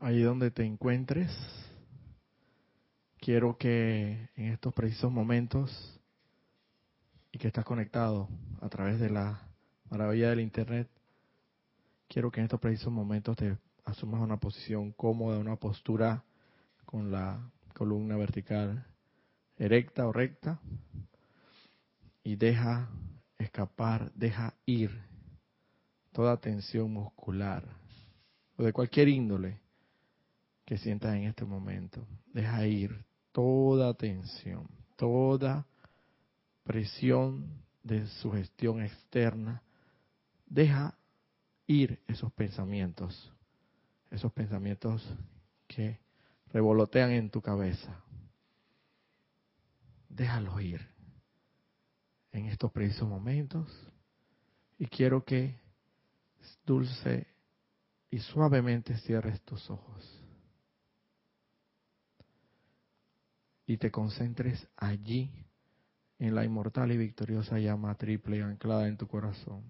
Ahí donde te encuentres, quiero que en estos precisos momentos y que estás conectado a través de la maravilla del Internet, quiero que en estos precisos momentos te asumas una posición cómoda, una postura con la columna vertical erecta o recta y deja escapar, deja ir toda tensión muscular o de cualquier índole que sientas en este momento. Deja ir toda tensión, toda presión de sugestión externa. Deja ir esos pensamientos, esos pensamientos que revolotean en tu cabeza. Déjalos ir en estos precisos momentos y quiero que dulce y suavemente cierres tus ojos y te concentres allí en la inmortal y victoriosa llama triple anclada en tu corazón.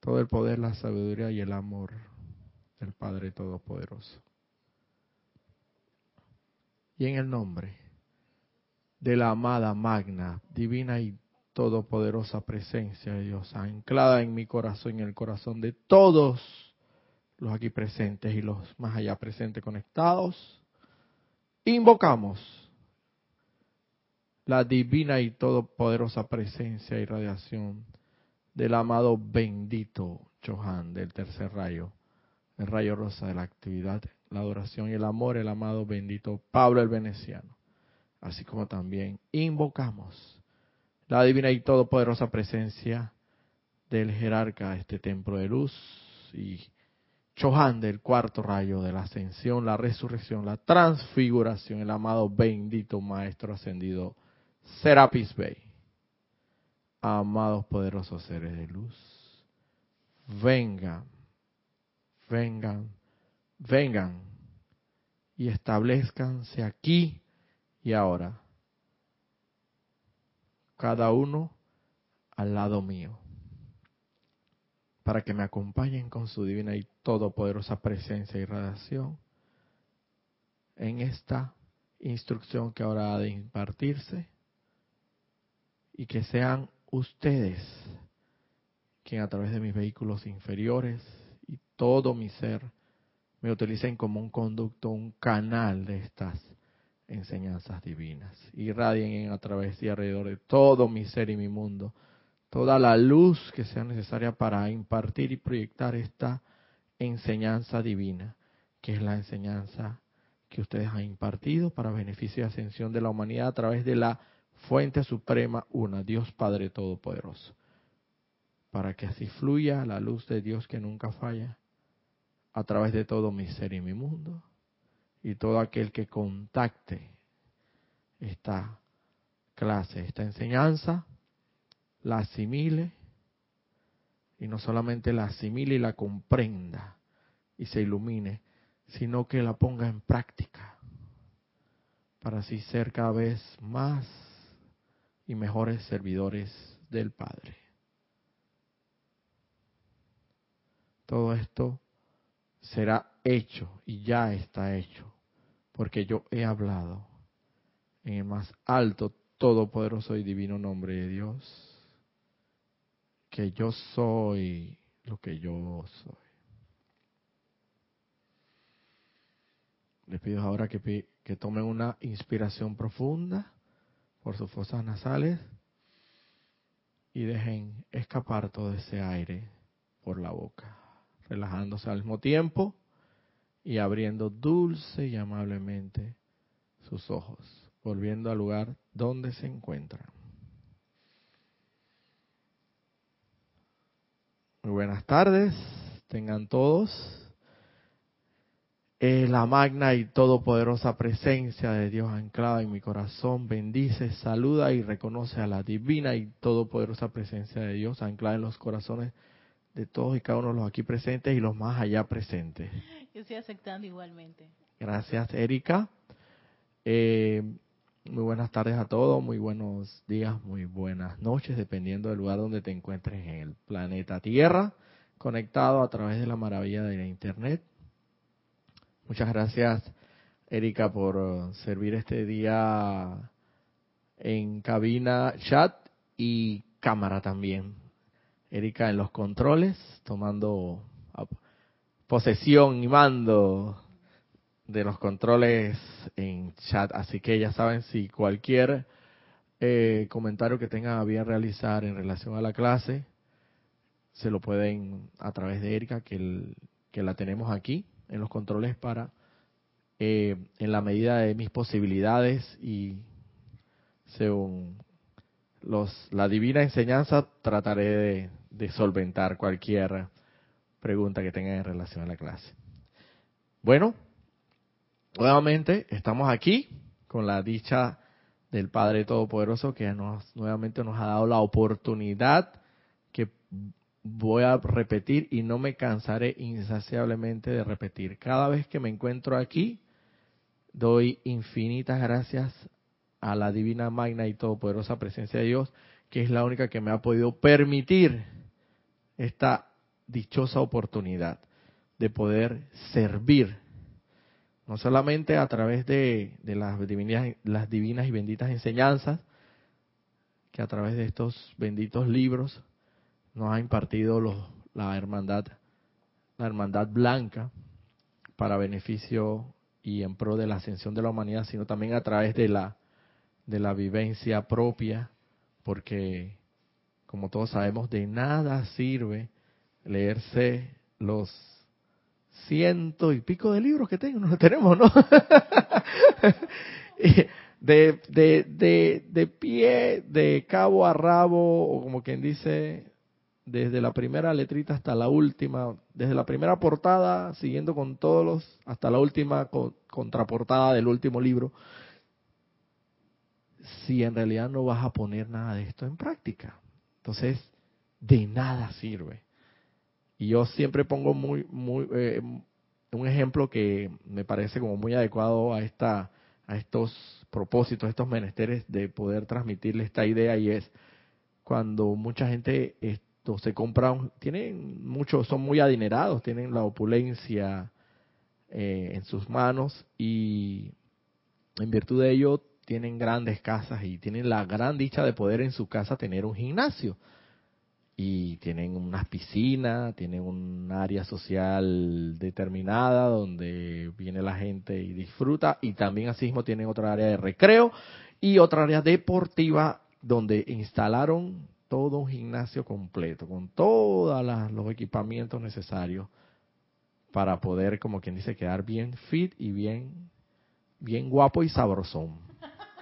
Todo el poder, la sabiduría y el amor del Padre Todopoderoso. Y en el nombre de la amada magna, divina y todopoderosa presencia de Dios, anclada en mi corazón y en el corazón de todos los aquí presentes y los más allá presentes conectados, invocamos la divina y todopoderosa presencia y radiación del amado bendito Johan del tercer rayo, el rayo rosa de la actividad, la adoración y el amor, el amado bendito Pablo el Veneciano, así como también invocamos la divina y todopoderosa presencia del jerarca de este templo de luz y Chohan del cuarto rayo de la ascensión, la resurrección, la transfiguración, el amado bendito Maestro ascendido Serapis Bey. Amados poderosos seres de luz, vengan, vengan, vengan y establezcanse aquí y ahora cada uno al lado mío, para que me acompañen con su divina y todopoderosa presencia y radiación en esta instrucción que ahora ha de impartirse y que sean ustedes quien a través de mis vehículos inferiores y todo mi ser me utilicen como un conducto, un canal de estas enseñanzas divinas. Irradien a través y alrededor de todo mi ser y mi mundo toda la luz que sea necesaria para impartir y proyectar esta enseñanza divina, que es la enseñanza que ustedes han impartido para beneficio y ascensión de la humanidad a través de la fuente suprema una, Dios Padre Todopoderoso, para que así fluya la luz de Dios que nunca falla a través de todo mi ser y mi mundo y todo aquel que contacte esta clase, esta enseñanza, la asimile y no solamente la asimile y la comprenda y se ilumine, sino que la ponga en práctica para así ser cada vez más y mejores servidores del Padre. Todo esto será hecho y ya está hecho porque yo he hablado en el más alto, todopoderoso y divino nombre de Dios, que yo soy lo que yo soy. Les pido ahora que, que tomen una inspiración profunda por sus fosas nasales y dejen escapar todo ese aire por la boca, relajándose al mismo tiempo y abriendo dulce y amablemente sus ojos, volviendo al lugar donde se encuentran. Muy buenas tardes, tengan todos. la magna y todopoderosa presencia de Dios anclada en mi corazón bendice, saluda y reconoce a la divina y todopoderosa presencia de Dios anclada en los corazones de todos y cada uno de los aquí presentes y los más allá presentes. Yo estoy aceptando igualmente. Gracias, Erika. Eh, muy buenas tardes a todos, muy buenos días, muy buenas noches, dependiendo del lugar donde te encuentres en el planeta Tierra, conectado a través de la maravilla de la Internet. Muchas gracias, Erika, por uh, servir este día en cabina, chat y cámara también. Erika en los controles, tomando posesión y mando de los controles en chat. Así que ya saben, si cualquier eh, comentario que tengan a bien realizar en relación a la clase, se lo pueden a través de Erika, que, que la tenemos aquí en los controles para, eh, en la medida de mis posibilidades y según los, la divina enseñanza, trataré de, de solventar cualquier pregunta que tengan en relación a la clase. Bueno, nuevamente estamos aquí con la dicha del Padre Todopoderoso que nos, nuevamente nos ha dado la oportunidad que voy a repetir y no me cansaré insaciablemente de repetir. Cada vez que me encuentro aquí, doy infinitas gracias a la divina magna y todopoderosa presencia de Dios, que es la única que me ha podido permitir esta dichosa oportunidad de poder servir, no solamente a través de, las, divinas, las divinas y benditas enseñanzas, que a través de estos benditos libros nos ha impartido los, la hermandad, la hermandad blanca, para beneficio y en pro de la ascensión de la humanidad, sino también a través de la de la vivencia propia, porque como todos sabemos, de nada sirve leerse los ciento y pico de libros que tengo, no tenemos, ¿no? de, de, de, de pie, de cabo a rabo, o como quien dice, desde la primera letrita hasta la última, desde la primera portada, siguiendo con todos los, hasta la última contraportada del último libro, si en realidad no vas a poner nada de esto en práctica. Entonces, de nada sirve. Y yo siempre pongo muy, muy, eh, un ejemplo que me parece como muy adecuado a esta, a estos propósitos, a estos menesteres de poder transmitirle esta idea y es cuando mucha gente esto se compra, tienen muchos, son muy adinerados, tienen la opulencia eh, en sus manos y en virtud de ello tienen grandes casas y tienen la gran dicha de poder en su casa tener un gimnasio. Y tienen unas piscinas, tienen un área social determinada donde viene la gente y disfruta. Y también asimismo tienen otra área de recreo y otra área deportiva donde instalaron todo un gimnasio completo, con todos los equipamientos necesarios para poder, como quien dice, quedar bien fit y bien, bien guapo y sabrosón.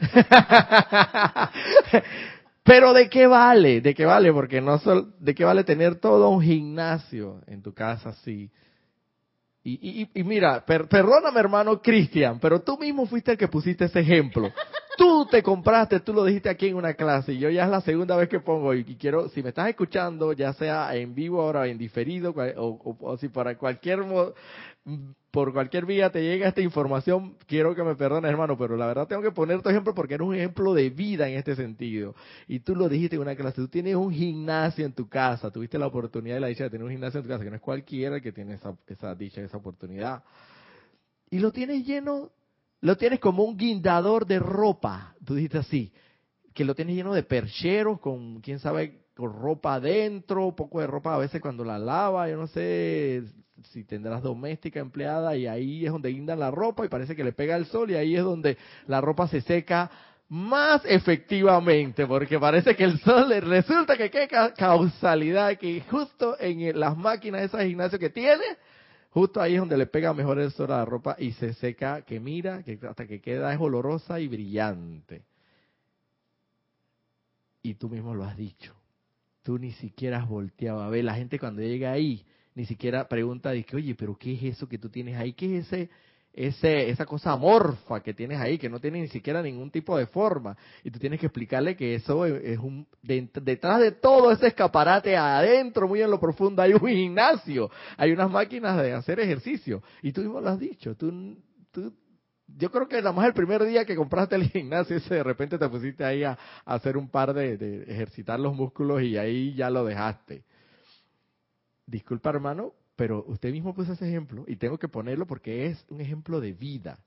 Pero ¿de qué vale? ¿De qué vale? Porque no solo, ¿de qué vale tener todo un gimnasio en tu casa así? Y, y, mira, perdóname hermano Cristian, pero tú mismo fuiste el que pusiste ese ejemplo. Tú te compraste, tú lo dijiste aquí en una clase y yo ya es la segunda vez que pongo y, quiero, si me estás escuchando, ya sea en vivo ahora en diferido o, o si para cualquier por cualquier vía te llega esta información, quiero que me perdones, hermano, pero la verdad tengo que poner tu ejemplo porque eres un ejemplo de vida en este sentido. Y tú lo dijiste en una clase, tú tienes un gimnasio en tu casa, tuviste la oportunidad y la dicha de tener un gimnasio en tu casa, que no es cualquiera que tiene esa, esa dicha, esa oportunidad. Y lo tienes lleno, lo tienes como un guindador de ropa, tú dijiste así, que lo tienes lleno de percheros con, quién sabe, con ropa adentro, poco de ropa a veces cuando la lava, yo no sé, si tendrás doméstica empleada y ahí es donde guindan la ropa y parece que le pega el sol y ahí es donde la ropa se seca más efectivamente, porque parece que el sol le resulta que qué causalidad, que justo en las máquinas de ese gimnasio que tiene, justo ahí es donde le pega mejor el sol a la ropa y se seca, que mira, que hasta que queda es olorosa y brillante. Y tú mismo lo has dicho. Tú ni siquiera has volteado a ver. La gente cuando llega ahí, ni siquiera pregunta, dice, oye, pero ¿qué es eso que tú tienes ahí? ¿Qué es ese, ese, esa cosa amorfa que tienes ahí, que no tiene ni siquiera ningún tipo de forma? Y tú tienes que explicarle que eso es un, detrás de todo ese escaparate adentro, muy en lo profundo, hay un gimnasio, hay unas máquinas de hacer ejercicio. Y tú mismo lo has dicho, tú, tú yo creo que nada más el primer día que compraste el gimnasio, ese de repente te pusiste ahí a, hacer un par de, ejercitar los músculos y ahí ya lo dejaste disculpa hermano, pero usted mismo puso ese ejemplo y tengo que ponerlo porque es un ejemplo de vida.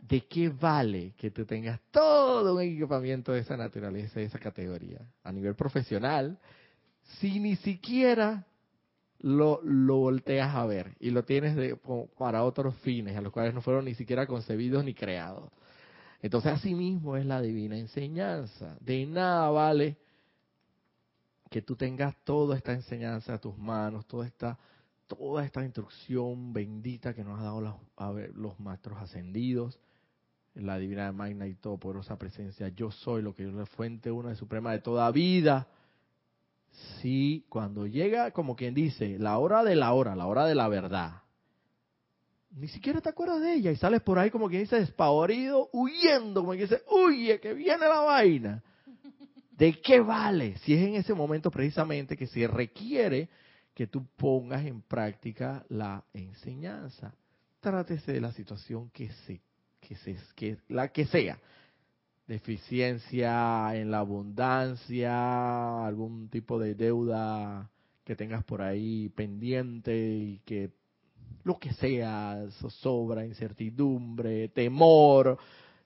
¿De qué vale que tú tengas todo un equipamiento de esa naturaleza, de esa categoría, a nivel profesional, si ni siquiera lo, lo volteas a ver y lo tienes de, para otros fines, a los cuales no fueron ni siquiera concebidos ni creados? Entonces, así mismo es la divina enseñanza. De nada vale que tú tengas toda esta enseñanza a tus manos, toda esta, toda esta instrucción bendita que nos ha dado los, los maestros ascendidos, la divina magna y todopoderosa presencia, yo soy lo que yo la fuente una de suprema de toda vida. Si cuando llega, como quien dice, la hora de la hora, la hora de la verdad, ni siquiera te acuerdas de ella y sales por ahí como quien dice despavorido, huyendo, como quien dice, huye, que viene la vaina. ¿De qué vale si es en ese momento precisamente que se requiere que tú pongas en práctica la enseñanza? Trátese de la situación que se, que se, que la que sea. Deficiencia en la abundancia, algún tipo de deuda que tengas por ahí pendiente y que lo que sea, zozobra, incertidumbre, temor,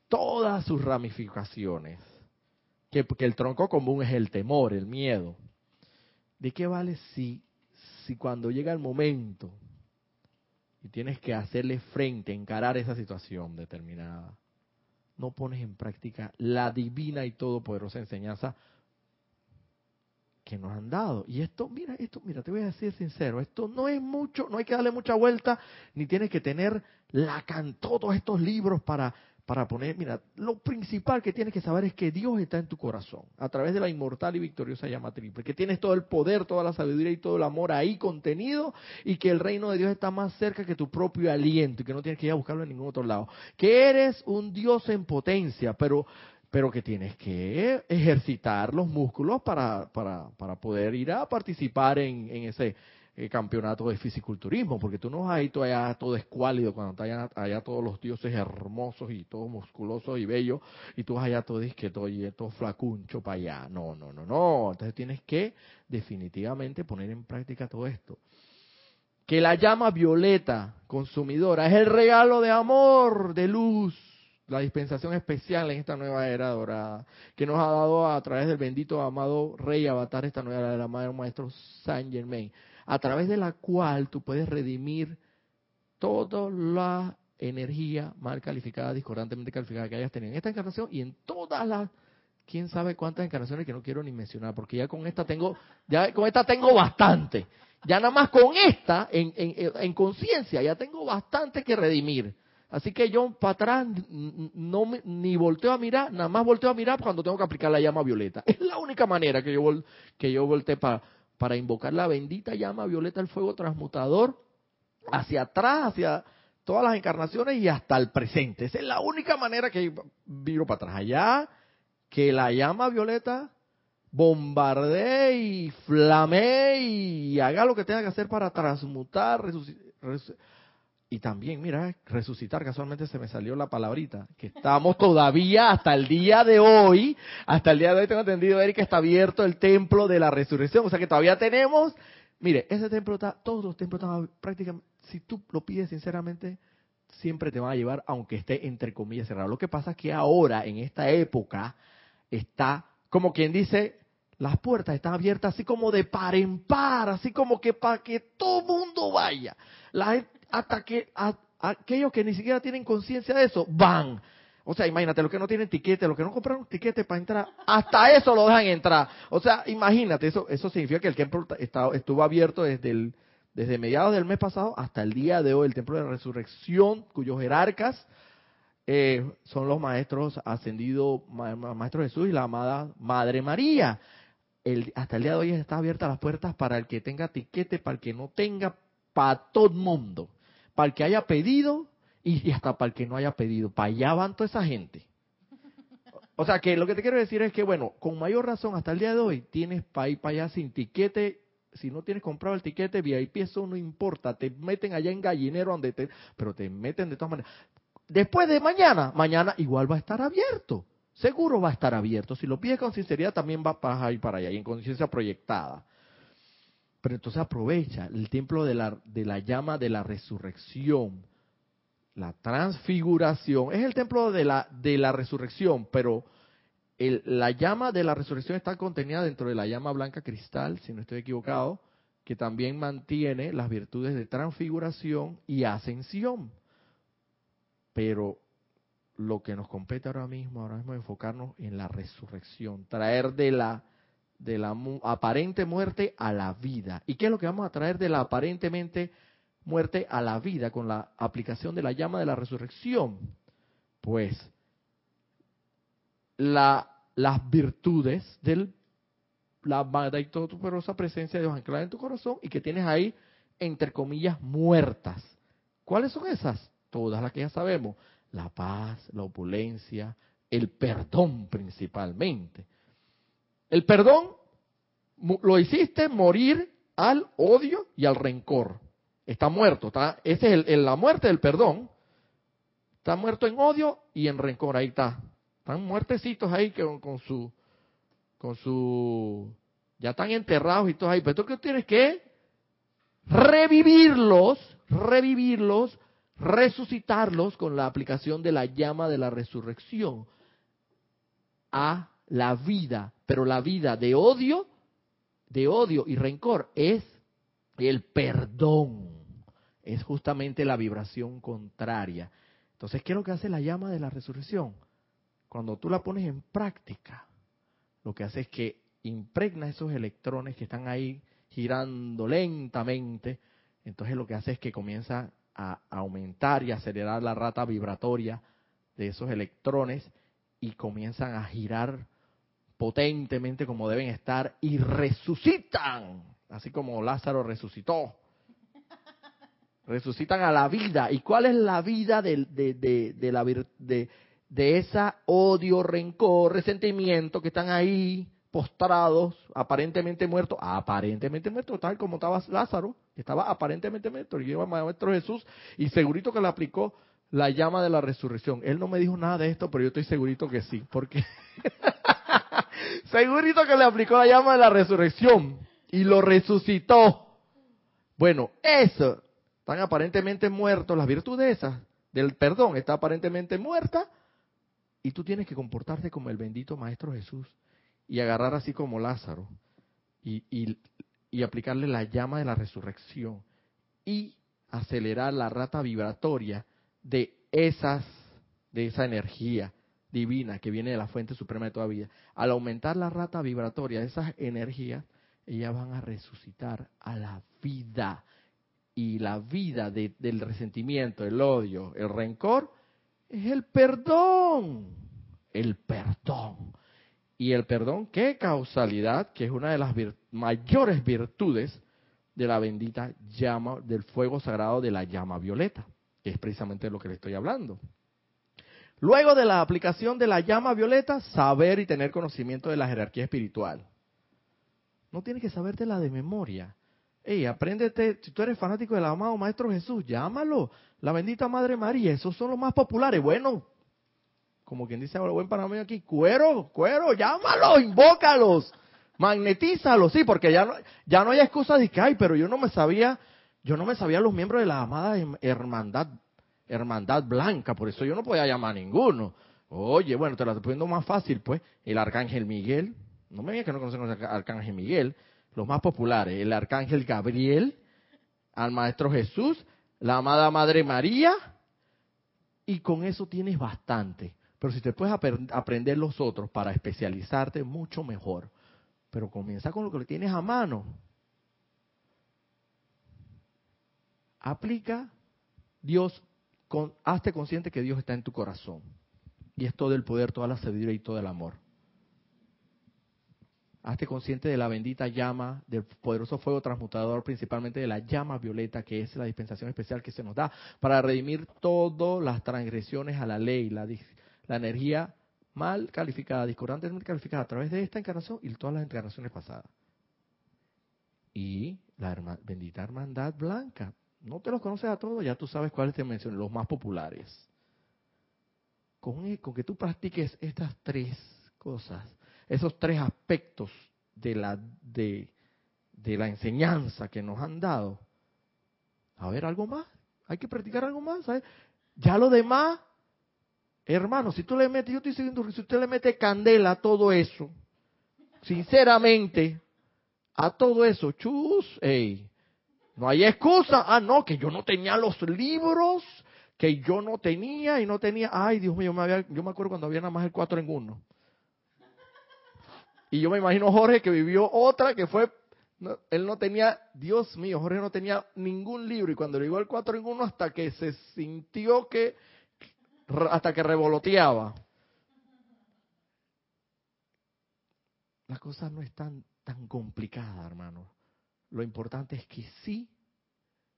todas sus ramificaciones que, el tronco común es el temor, el miedo. ¿De qué vale si, si cuando llega el momento y tienes que hacerle frente, encarar esa situación determinada, no pones en práctica la divina y todopoderosa enseñanza que nos han dado. Y esto, mira, esto, mira, te voy a decir sincero, esto no es mucho, no hay que darle mucha vuelta, ni tienes que tener la todos estos libros para para poner, mira, lo principal que tienes que saber es que Dios está en tu corazón, a través de la inmortal y victoriosa llama triple, que tienes todo el poder, toda la sabiduría y todo el amor ahí contenido y que el reino de Dios está más cerca que tu propio aliento y que no tienes que ir a buscarlo en ningún otro lado. Que eres un Dios en potencia, pero pero que tienes que ejercitar los músculos para, para, para poder ir a participar en, en ese eh, campeonato de fisiculturismo, porque tú no vas ahí todo allá todo escuálido cuando están allá, todos los dioses hermosos y todos musculosos y bellos, y tú vas allá todo disqueto y todo flacuncho para allá. No, no, no, no. Entonces tienes que definitivamente poner en práctica todo esto. Que la llama violeta consumidora es el regalo de amor, de luz, la dispensación especial en esta nueva era dorada, que nos ha dado a través del bendito amado Rey Avatar esta nueva era del amado Maestro Saint Germain a través de la cual tú puedes redimir toda la energía mal calificada, discordantemente calificada que hayas tenido en esta encarnación y en todas las quién sabe cuántas encarnaciones que no quiero ni mencionar, porque ya con esta tengo, ya con esta tengo bastante. Ya nada más con esta, en, en, conciencia, ya tengo bastante que redimir. Así que yo para atrás no ni volteo a mirar, nada más volteo a mirar cuando tengo que aplicar la llama violeta. Es la única manera que yo, que yo volteo para para invocar la bendita llama violeta del fuego transmutador hacia atrás, hacia todas las encarnaciones y hasta el presente. Esa es la única manera que viro para atrás. Allá, que la llama violeta bombardee y flamee y haga lo que tenga que hacer para transmutar, resucitar y también, mira, resucitar, casualmente se me salió la palabrita, que estamos todavía hasta el día de hoy, hasta el día de hoy tengo entendido, Erika, está abierto el templo de la resurrección, o sea que todavía tenemos, mire, ese templo está, todos los templos están prácticamente, si tú lo pides sinceramente, siempre te van a llevar, aunque esté entre comillas cerrado. Lo que pasa es que ahora, en esta época, está, como quien dice, las puertas están abiertas así como de par en par, así como que para que todo mundo vaya. La gente, hasta que aquellos que ni siquiera tienen conciencia de eso van. O sea, imagínate, los que no tienen tiquete, los que no compraron tiquete para entrar, hasta eso lo dejan entrar. O sea, imagínate, eso eso significa que el templo estuvo abierto desde el desde mediados del mes pasado hasta el día de hoy, el templo de la resurrección, cuyos jerarcas eh, son los maestros ascendidos, maestro Jesús y la amada Madre María. El, hasta el día de hoy está abierta las puertas para el que tenga tiquete, para el que no tenga, para todo mundo para el que haya pedido y hasta para el que no haya pedido. Para allá van toda esa gente. O sea que lo que te quiero decir es que, bueno, con mayor razón, hasta el día de hoy, tienes para ir para allá sin tiquete. Si no tienes comprado el tiquete VIP, eso no importa. Te meten allá en gallinero donde te. Pero te meten de todas maneras. Después de mañana, mañana igual va a estar abierto. Seguro va a estar abierto. Si lo pides con sinceridad, también va a ir para allá y en conciencia proyectada. Pero entonces aprovecha el templo de la, de la llama de la resurrección, la transfiguración. Es el templo de la, de la resurrección, pero la llama de la resurrección está contenida dentro de la llama blanca cristal, si no estoy equivocado, que también mantiene las virtudes de transfiguración y ascensión. Pero lo que nos compete ahora mismo, ahora mismo enfocarnos en la resurrección, traer de la de la aparente muerte a la vida. ¿Y qué es lo que vamos a traer de la aparentemente muerte a la vida con la aplicación de la llama de la resurrección? Pues la, las virtudes de la poderosa presencia de Dios anclada en tu corazón y que tienes ahí, entre comillas, muertas. ¿Cuáles son esas? Todas las que ya sabemos la paz, la opulencia, el perdón principalmente. El perdón lo hiciste morir al odio y al rencor. Está muerto, está, esa es la muerte del perdón. Está muerto en odio y en rencor, ahí está. Están muertecitos ahí con, su, con su, ya están enterrados y todo ahí. Pero tú que tienes que revivirlos, revivirlos resucitarlos con la aplicación de la llama de la resurrección a la vida, pero la vida de odio, de odio y rencor es el perdón, es justamente la vibración contraria. Entonces, ¿qué es lo que hace la llama de la resurrección? Cuando tú la pones en práctica, lo que hace es que impregna esos electrones que están ahí girando lentamente, entonces lo que hace es que comienza a aumentar y acelerar la rata vibratoria de esos electrones y comienzan a girar potentemente como deben estar y resucitan, así como Lázaro resucitó. Resucitan a la vida. ¿Y cuál es la vida de, de, de, de la, de, esa odio, rencor, resentimiento que están ahí postrados, aparentemente muertos, aparentemente muertos, tal como estaba Lázaro, estaba aparentemente muerto, y a Maestro Jesús, y segurito que le aplicó la llama de la resurrección. Él no me dijo nada de esto, pero yo estoy segurito que sí, porque segurito que le aplicó la llama de la resurrección y lo resucitó. Bueno, eso, están aparentemente muertos, las virtudes esas del perdón está aparentemente muerta, y tú tienes que comportarte como el bendito Maestro Jesús y agarrar así como Lázaro y, y, aplicarle la llama de la resurrección y acelerar la rata vibratoria de esas de esa energía divina que viene de la fuente suprema de toda vida. Al aumentar la rata vibratoria de esas energías, ellas van a resucitar a la vida. Y la vida del resentimiento, el odio, el rencor, es el perdón. El perdón. Y el perdón, qué causalidad, que es una de las mayores virtudes de la bendita llama del fuego sagrado de la llama violeta, que es precisamente lo que le estoy hablando. Luego de la aplicación de la llama violeta, saber y tener conocimiento de la jerarquía espiritual. No tienes que sabértela de memoria. Ey, apréndete, si tú eres fanático del amado Maestro Jesús, llámalo. La bendita Madre María, esos son los más populares. Bueno, como quien dice ahora buen panameño aquí, cuero, cuero, llámalos, invócalos, magnetízalos, sí, porque ya no, ya no hay excusa de que, ay, pero yo no me sabía, yo no me sabía los miembros de la amada hermandad, hermandad blanca, por eso yo no podía llamar a ninguno. Oye, bueno, te la estoy poniendo más fácil, pues, el arcángel Miguel, no me digas que no conocen al arcángel Miguel, los más populares, el arcángel Gabriel, al maestro Jesús, la amada Madre María, y con eso tienes bastante. Pero si te puedes aprender los otros para especializarte, mucho mejor. Pero comienza con lo que le tienes a mano. Aplica Dios, hazte consciente que Dios está en tu corazón. Y es todo el poder, toda la sabiduría y todo el amor. Hazte consciente de la bendita llama, del poderoso fuego transmutador, principalmente de la llama violeta, que es la dispensación especial que se nos da para redimir todas las transgresiones a la ley, la, la energía mal calificada, discordantemente calificada a través de esta encarnación y todas las encarnaciones pasadas. Y la bendita hermandad blanca. No te los conoces a todos, ya tú sabes cuáles te mencioné, los más populares. Con, que tú practiques estas tres cosas, esos tres aspectos de la, enseñanza que nos han dado. A ver, algo más. Hay que practicar algo más. ¿sabes? Ya lo demás, hermano, si tú le metes, yo estoy siguiendo, si usted le mete candela a todo eso, sinceramente, a todo eso, chus, ey, no hay excusa. Ah, no, que yo no tenía los libros, que yo no tenía y no tenía. Ay, Dios mío, me había, yo me acuerdo cuando había nada más el 4 en 1. Y yo me imagino Jorge que vivió otra que fue, él no tenía, Dios mío, Jorge no tenía ningún libro y cuando llegó el 4 en 1 hasta que se sintió que, hasta que revoloteaba. La cosa no es tan, tan complicada, hermano. Lo importante es que sí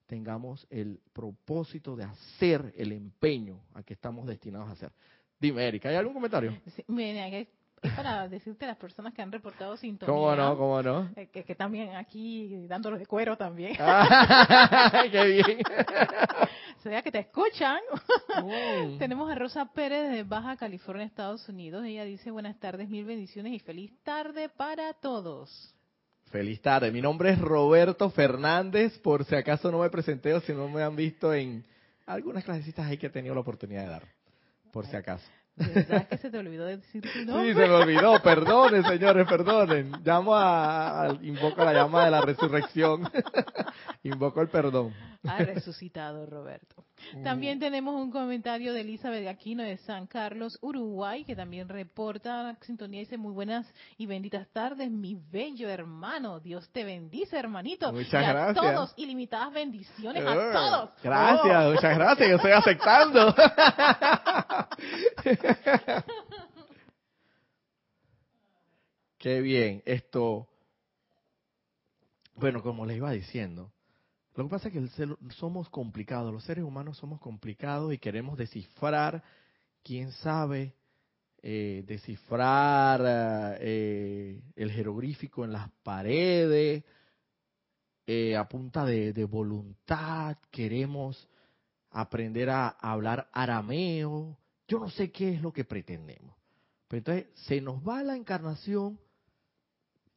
tengamos el propósito de hacer el empeño a que estamos destinados a hacer. Dime, Erika, ¿hay algún comentario? Sí, es para decirte a las personas que han reportado sintonía. ¿Cómo no? ¿Cómo no? Eh, que, que también aquí dándolos de cuero también. ¡Qué bien! Se vea que te escuchan. Mm. Tenemos a Rosa Pérez de Baja California, Estados Unidos. Ella dice buenas tardes, mil bendiciones y feliz tarde para todos. Feliz tarde. Mi nombre es Roberto Fernández. Por si acaso no me presenté o si no me han visto en algunas clasecitas ahí que he tenido la oportunidad de dar. Por si acaso. ¿Verdad que se te olvidó decir tu nombre? Sí, se me olvidó. Perdonen, señores, perdonen. Llamo a, invoco la llama de la resurrección. invoco el perdón. Ha resucitado Roberto. También tenemos un comentario de Elizabeth Aquino de San Carlos, Uruguay, que también reporta la sintonía y dice muy buenas y benditas tardes, mi bello hermano. Dios te bendice, hermanito. Muchas y a gracias. todos, ilimitadas bendiciones a todos. Gracias, oh. muchas gracias, yo estoy aceptando. Qué bien, esto, bueno, como les iba diciendo, lo que pasa es que somos complicados, los seres humanos somos complicados y queremos descifrar, quién sabe, eh, descifrar eh, el jeroglífico en las paredes, eh, a punta de, voluntad, queremos aprender a hablar arameo, yo no sé qué es lo que pretendemos. Pero entonces se nos va la encarnación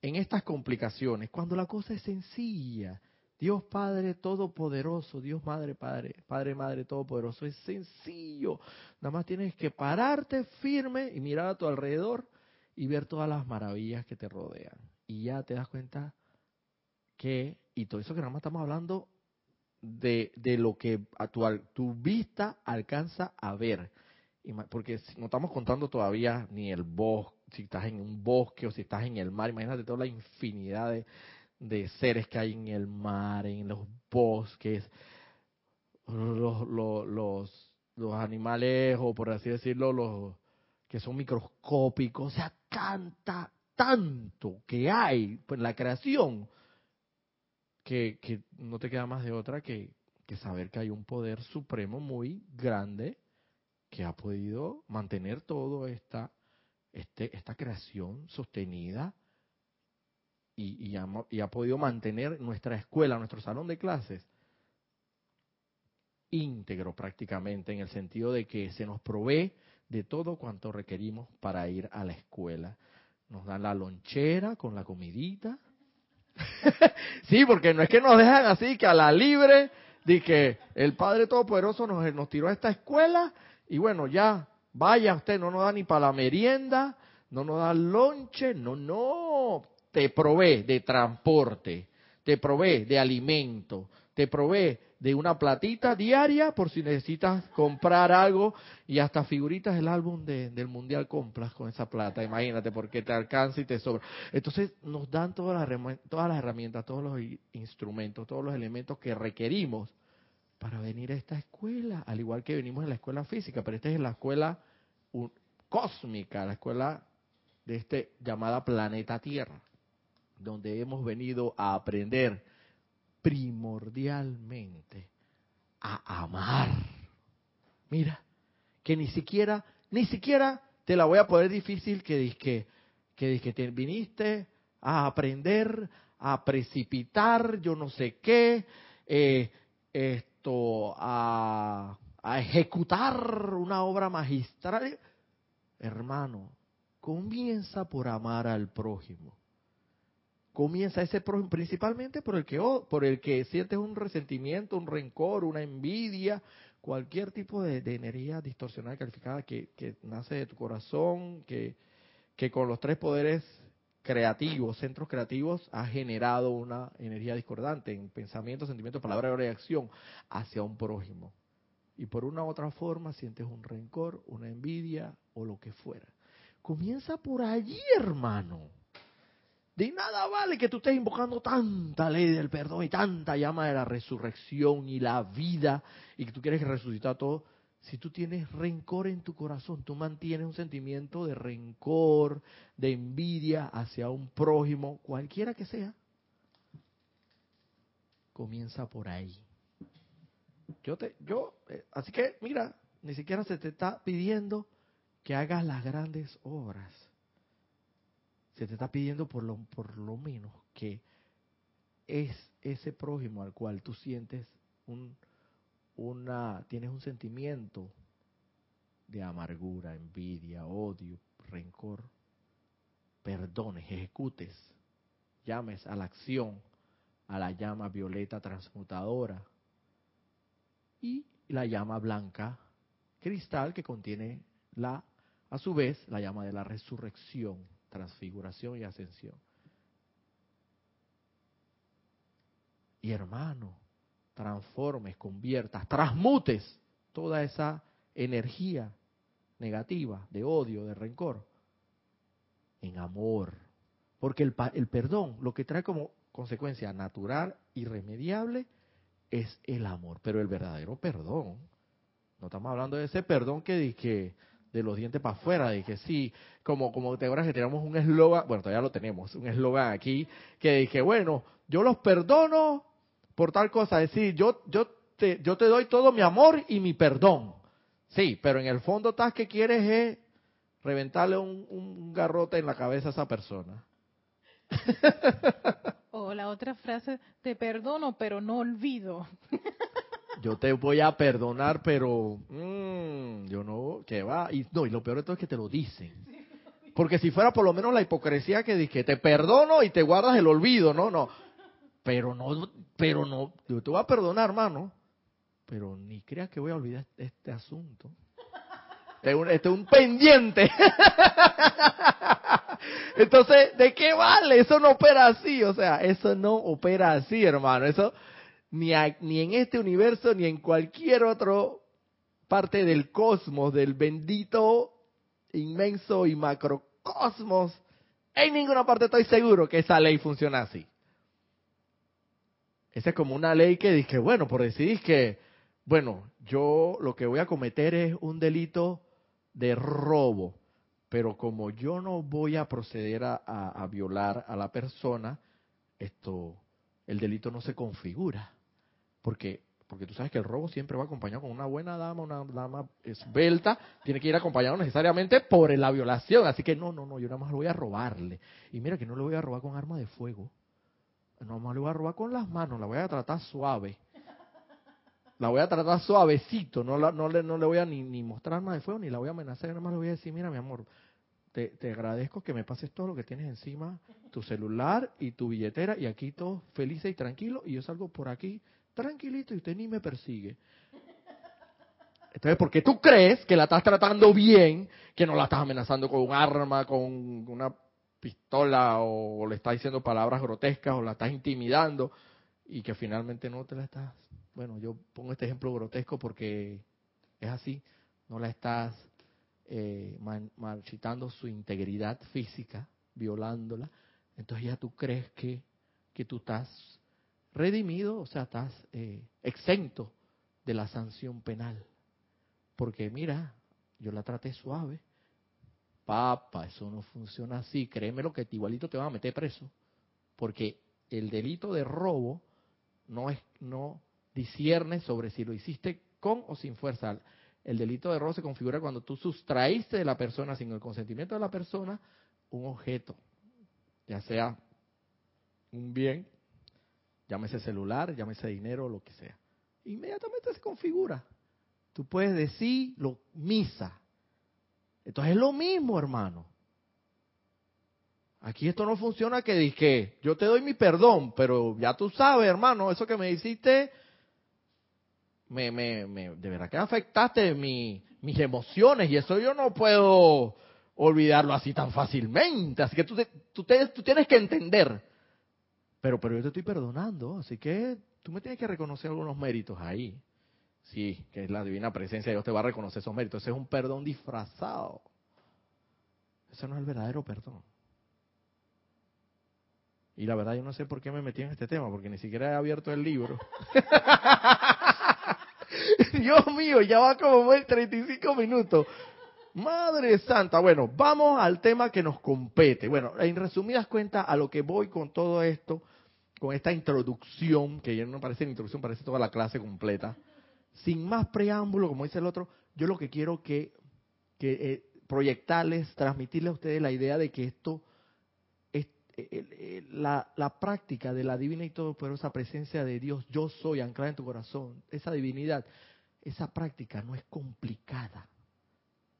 en estas complicaciones, cuando la cosa es sencilla. Dios Padre Todopoderoso, Dios Madre Padre, Padre Madre Todopoderoso, es sencillo. Nada más tienes que pararte firme y mirar a tu alrededor y ver todas las maravillas que te rodean. Y ya te das cuenta que, y todo eso que nada más estamos hablando de, de lo que a tu, tu vista alcanza a ver. Porque no estamos contando todavía ni el bosque, si estás en un bosque o si estás en el mar, imagínate toda la infinidad de, de seres que hay en el mar, en los bosques, los, los, los, animales, o por así decirlo, los que son microscópicos, o sea, tanta, tanto que hay en la creación, que, que no te queda más de otra que, que saber que hay un poder supremo muy grande que ha podido mantener toda esta, este, esta creación sostenida y, ha, podido mantener nuestra escuela, nuestro salón de clases íntegro prácticamente, en el sentido de que se nos provee de todo cuanto requerimos para ir a la escuela. Nos dan la lonchera con la comidita. sí, porque no es que nos dejan así, que a la libre, de que el Padre Todopoderoso nos, nos tiró a esta escuela y bueno, ya, vaya usted, no nos da ni para la merienda, no nos da lonche, no, no, te provee de transporte, te provee de alimento, te provee de una platita diaria por si necesitas comprar algo y hasta figuritas del álbum del Mundial compras con esa plata, imagínate, porque te alcanza y te sobra. Entonces nos dan todas las, todas las herramientas, todos los instrumentos, todos los elementos que requerimos para venir a esta escuela, al igual que venimos en la escuela física, pero esta es la escuela cósmica, la escuela de este llamada planeta Tierra donde hemos venido a aprender primordialmente a amar. Mira, que ni siquiera, ni siquiera te la voy a poner difícil que que, que, que te viniste a aprender, a precipitar, yo no sé qué, eh, esto, a, a ejecutar una obra magistral. Hermano, comienza por amar al prójimo comienza ese principalmente por el que por el que sientes un resentimiento, un rencor, una envidia, cualquier tipo de, energía distorsionada calificada que, nace de tu corazón, que, que con los tres poderes creativos, centros creativos, ha generado una energía discordante en pensamiento, sentimiento, palabra, y acción hacia un prójimo. Y por una u otra forma sientes un rencor, una envidia o lo que fuera. Comienza por allí, hermano. De nada vale que tú estés invocando tanta ley del perdón y tanta llama de la resurrección y la vida y que tú quieres resucitar todo. Si tú tienes rencor en tu corazón, tú mantienes un sentimiento de rencor, de envidia hacia un prójimo, cualquiera que sea, comienza por ahí. Yo te, yo, eh, así que mira, ni siquiera se te está pidiendo que hagas las grandes obras se te está pidiendo por lo, por lo menos que es ese prójimo al cual tú sientes un, una, tienes un sentimiento de amargura, envidia, odio, rencor, perdones, ejecutes, llames a la acción, a la llama violeta transmutadora y la llama blanca cristal que contiene la, a su vez, la llama de la resurrección transfiguración y ascensión. Y hermano, transformes, conviertas, transmutes toda esa energía negativa, de odio, de rencor, en amor. Porque el, perdón lo que trae como consecuencia natural, irremediable, es el amor. Pero el verdadero perdón, no estamos hablando de ese perdón que, que de los dientes para afuera, de que sí, como, como te acuerdas que teníamos un eslogan, bueno, todavía lo tenemos, un eslogan aquí, que dije, bueno, yo los perdono por tal cosa, es decir, yo, yo, te, yo te doy todo mi amor y mi perdón. Sí, pero en el fondo estás que quieres es reventarle un, un garrote en la cabeza a esa persona. O la otra frase, te perdono, pero no olvido. yo te voy a perdonar, pero mmm, yo no, que va. Y no, y lo peor de todo es que te lo dicen. Porque si fuera por lo menos la hipocresía que dije, te perdono y te guardas el olvido, no, no. Pero no, pero no, yo te voy a perdonar, hermano. Pero ni creas que voy a olvidar este asunto. Este es un, este es un pendiente. Entonces, ¿de qué vale? Eso no opera así, o sea, eso no opera así, hermano. Eso ni, en este universo ni en cualquier otro parte del cosmos, del bendito, inmenso y macrocosmos, en ninguna parte estoy seguro que esa ley funciona así. Esa es como una ley que dice, bueno, por decir que, bueno, yo lo que voy a cometer es un delito de robo, pero como yo no voy a proceder a, a violar a la persona, esto, el delito no se configura. Porque, porque tú sabes que el robo siempre va acompañado con una buena dama, una dama esbelta, tiene que ir acompañado necesariamente por la violación. Así que no, no, no, yo nada más lo voy a robarle. Y mira que no lo voy a robar con arma de fuego. Nada más lo voy a robar con las manos, la voy a tratar suave. La voy a tratar suavecito, no, no, le, no le voy a ni, ni mostrar arma de fuego, ni la voy a amenazar, nada más le voy a decir, mira mi amor, te, te, agradezco que me pases todo lo que tienes encima, tu celular y tu billetera, y aquí todo feliz y tranquilo, y yo salgo por aquí tranquilito y usted ni me persigue. Entonces, porque tú crees que la estás tratando bien, que no la estás amenazando con un arma, con una pistola, o, le estás diciendo palabras grotescas, o la estás intimidando, y que finalmente no te la estás. Bueno, yo pongo este ejemplo grotesco porque es así, no la estás eh, marchitando su integridad física, violándola. Entonces ya tú crees que, que tú estás redimido, o sea, estás eh, exento de la sanción penal. Porque mira, yo la traté suave. Papa, eso no funciona así. Créeme lo que igualito te van a meter preso. Porque el delito de robo no es no discierne sobre si lo hiciste con o sin fuerza. El delito de robo se configura cuando tú sustraíste de la persona sin el consentimiento de la persona un objeto, ya sea un bien llámese celular, llámese dinero, lo que sea. Inmediatamente se configura. Tú puedes decir lo misa. Entonces es lo mismo, hermano. Aquí esto no funciona que dije, yo te doy mi perdón, pero ya tú sabes, hermano, eso que me hiciste, me, me, me de verdad que afectaste mi, mis emociones y eso yo no puedo olvidarlo así tan fácilmente. Así que tú, tú, tú tienes que entender. Pero, pero yo te estoy perdonando, así que tú me tienes que reconocer algunos méritos ahí. Sí, que es la divina presencia, Dios te va a reconocer esos méritos. Ese es un perdón disfrazado. Ese no es el verdadero perdón. Y la verdad yo no sé por qué me metí en este tema, porque ni siquiera he abierto el libro. Dios mío, ya va como el 35 minutos. Madre Santa. Bueno, vamos al tema que nos compete. Bueno, en resumidas cuentas, a lo que voy con todo esto, con esta introducción, que ya no parece introducción, parece toda la clase completa, sin más preámbulo, como dice el otro, yo lo que quiero que, que eh, proyectarles, transmitirles a ustedes la idea de que esto, es, eh, eh, la, la práctica de la divina y todopoderosa presencia de Dios, yo soy anclada en tu corazón, esa divinidad, esa práctica no es complicada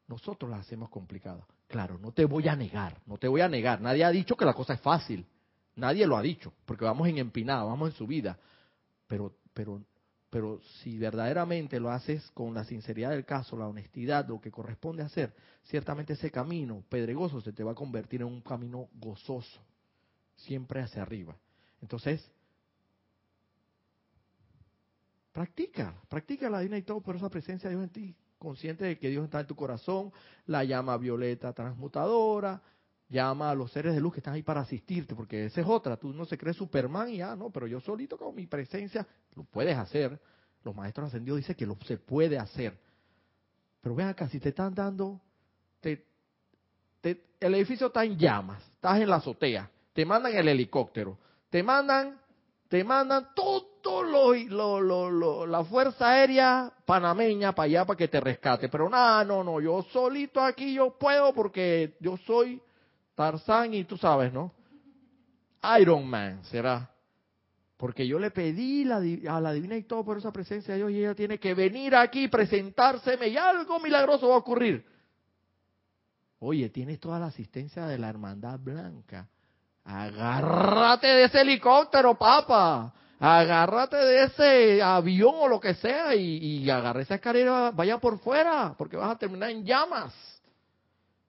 nosotros la hacemos complicada. Claro, no te voy a negar, no te voy a negar. Nadie ha dicho que la cosa es fácil. Nadie lo ha dicho, porque vamos en empinada, vamos en subida. Pero, pero, pero si verdaderamente lo haces con la sinceridad del caso, la honestidad, lo que corresponde hacer, ciertamente ese camino pedregoso se te va a convertir en un camino gozoso, siempre hacia arriba. Entonces, practica, practica la divina y todo por esa presencia de Dios en ti consciente de que Dios está en tu corazón, la llama violeta transmutadora, llama a los seres de luz que están ahí para asistirte, porque esa es otra, tú no se cree Superman y ya, no, pero yo solito con mi presencia lo puedes hacer. Los maestros ascendidos dicen que lo se puede hacer. Pero ven acá, si te están dando, te, el edificio está en llamas, estás en la azotea, te mandan el helicóptero, te mandan, te mandan todo lo, la Fuerza Aérea panameña para allá para que te rescate. Pero nada, no, no, yo solito aquí yo puedo porque yo soy Tarzán y tú sabes, ¿no? Iron Man será. Porque yo le pedí a la divina y todo por esa presencia de Dios y ella tiene que venir aquí, presentárseme y algo milagroso va a ocurrir. Oye, tienes toda la asistencia de la hermandad blanca. Agárrate de ese helicóptero, papa agárrate de ese avión o lo que sea y, y agarra esa escalera, vaya por fuera, porque vas a terminar en llamas.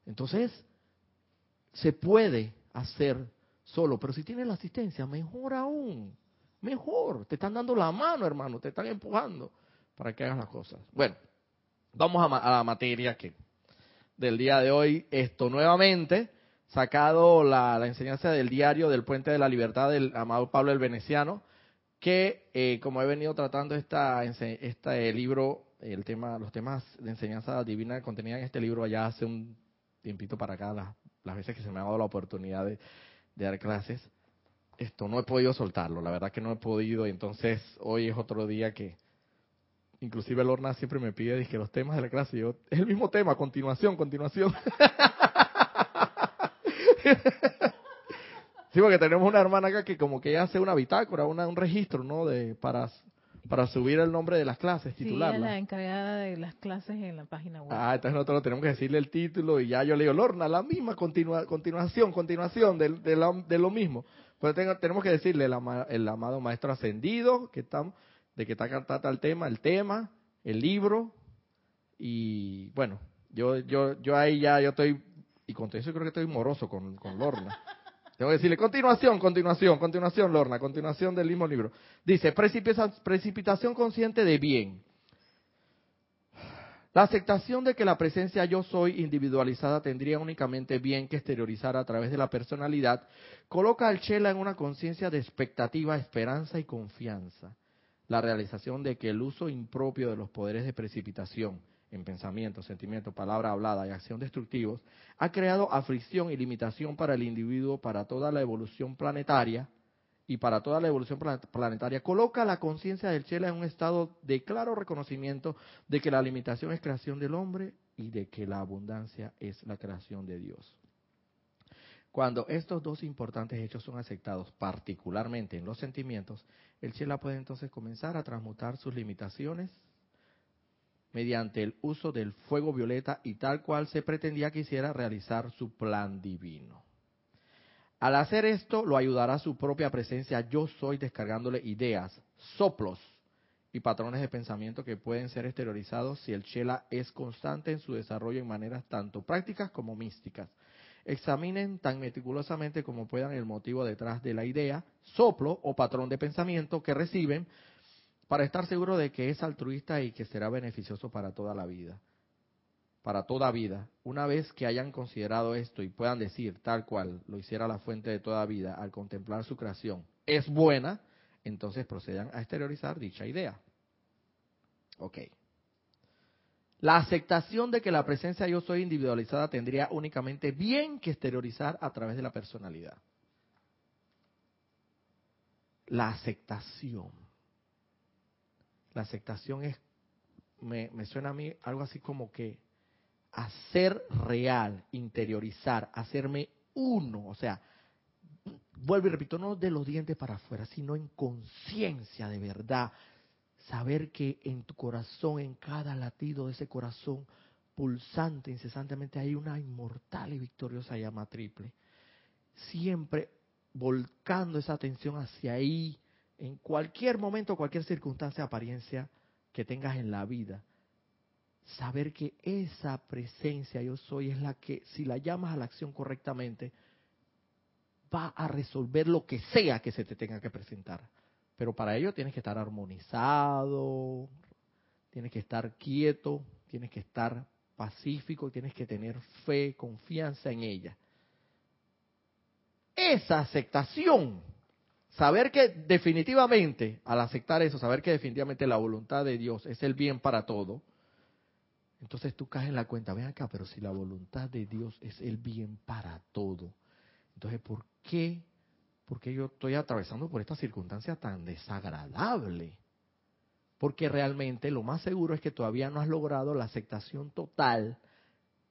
Entonces, se puede hacer solo, pero si tienes la asistencia, mejor aún, mejor. Te están dando la mano, hermano, te están empujando para que hagas las cosas. Bueno, vamos a, la materia que del día de hoy, esto nuevamente, sacado la, la enseñanza del diario del Puente de la Libertad del amado Pablo el Veneciano, que eh, como he venido tratando esta, este libro, el tema, los temas de enseñanza divina contenida en este libro allá hace un tiempito para acá, las, las veces que se me ha dado la oportunidad de, dar clases, esto no he podido soltarlo, la verdad que no he podido, y entonces hoy es otro día que inclusive Lorna siempre me pide que los temas de la clase, yo, es el mismo tema, continuación, continuación. Sí, porque tenemos una hermana acá que como que hace una bitácora, una, un registro, ¿no? De para para subir el nombre de las clases, titularla. Sí, la encargada de las clases en la página web. Ah, entonces nosotros tenemos que decirle el título y ya yo le digo, Lorna, la misma continua, continuación, continuación de, de, lo mismo. Pues tenemos que decirle el, el amado maestro ascendido, que estamos, de que está cantata el tema, el tema, el libro, y bueno, yo, yo, yo ahí ya, yo estoy, y con todo eso creo que estoy moroso con, con Lorna. Tengo que decirle, continuación, continuación, continuación, Lorna, continuación del mismo libro. Dice, precipitación consciente de bien. La aceptación de que la presencia yo soy individualizada tendría únicamente bien que exteriorizar a través de la personalidad, coloca al Chela en una conciencia de expectativa, esperanza y confianza. La realización de que el uso impropio de los poderes de precipitación, en pensamiento, sentimiento, palabra hablada y acción destructivos, ha creado aflicción y limitación para el individuo, para toda la evolución planetaria y para toda la evolución planetaria. Coloca la conciencia del Chela en un estado de claro reconocimiento de que la limitación es creación del hombre y de que la abundancia es la creación de Dios. Cuando estos dos importantes hechos son aceptados, particularmente en los sentimientos, el Chela puede entonces comenzar a transmutar sus limitaciones mediante el uso del fuego violeta y tal cual se pretendía que hiciera realizar su plan divino. Al hacer esto, lo ayudará su propia presencia. Yo soy descargándole ideas, soplos y patrones de pensamiento que pueden ser exteriorizados si el Chela es constante en su desarrollo en maneras tanto prácticas como místicas. Examinen tan meticulosamente como puedan el motivo detrás de la idea, soplo o patrón de pensamiento que reciben para estar seguro de que es altruista y que será beneficioso para toda la vida. Para toda vida. Una vez que hayan considerado esto y puedan decir, tal cual lo hiciera la fuente de toda vida al contemplar su creación, es buena, entonces procedan a exteriorizar dicha idea. Ok. La aceptación de que la presencia yo soy individualizada tendría únicamente bien que exteriorizar a través de la personalidad. La aceptación. La aceptación es, me, suena a mí algo así como que hacer real, interiorizar, hacerme uno, o sea, vuelvo y repito, no de los dientes para afuera, sino en conciencia de verdad. Saber que en tu corazón, en cada latido de ese corazón pulsante incesantemente, hay una inmortal y victoriosa llama triple. Siempre volcando esa atención hacia ahí, en cualquier momento, cualquier circunstancia, apariencia que tengas en la vida. Saber que esa presencia yo soy es la que, si la llamas a la acción correctamente, va a resolver lo que sea que se te tenga que presentar. Pero para ello tienes que estar armonizado, tienes que estar quieto, tienes que estar pacífico, tienes que tener fe, confianza en ella. Esa aceptación, saber que definitivamente, al aceptar eso, saber que definitivamente la voluntad de Dios es el bien para todo, entonces tú caes en la cuenta, ven acá, pero si la voluntad de Dios es el bien para todo, entonces ¿por qué? Porque yo estoy atravesando por esta circunstancia tan desagradable. Porque realmente lo más seguro es que todavía no has logrado la aceptación total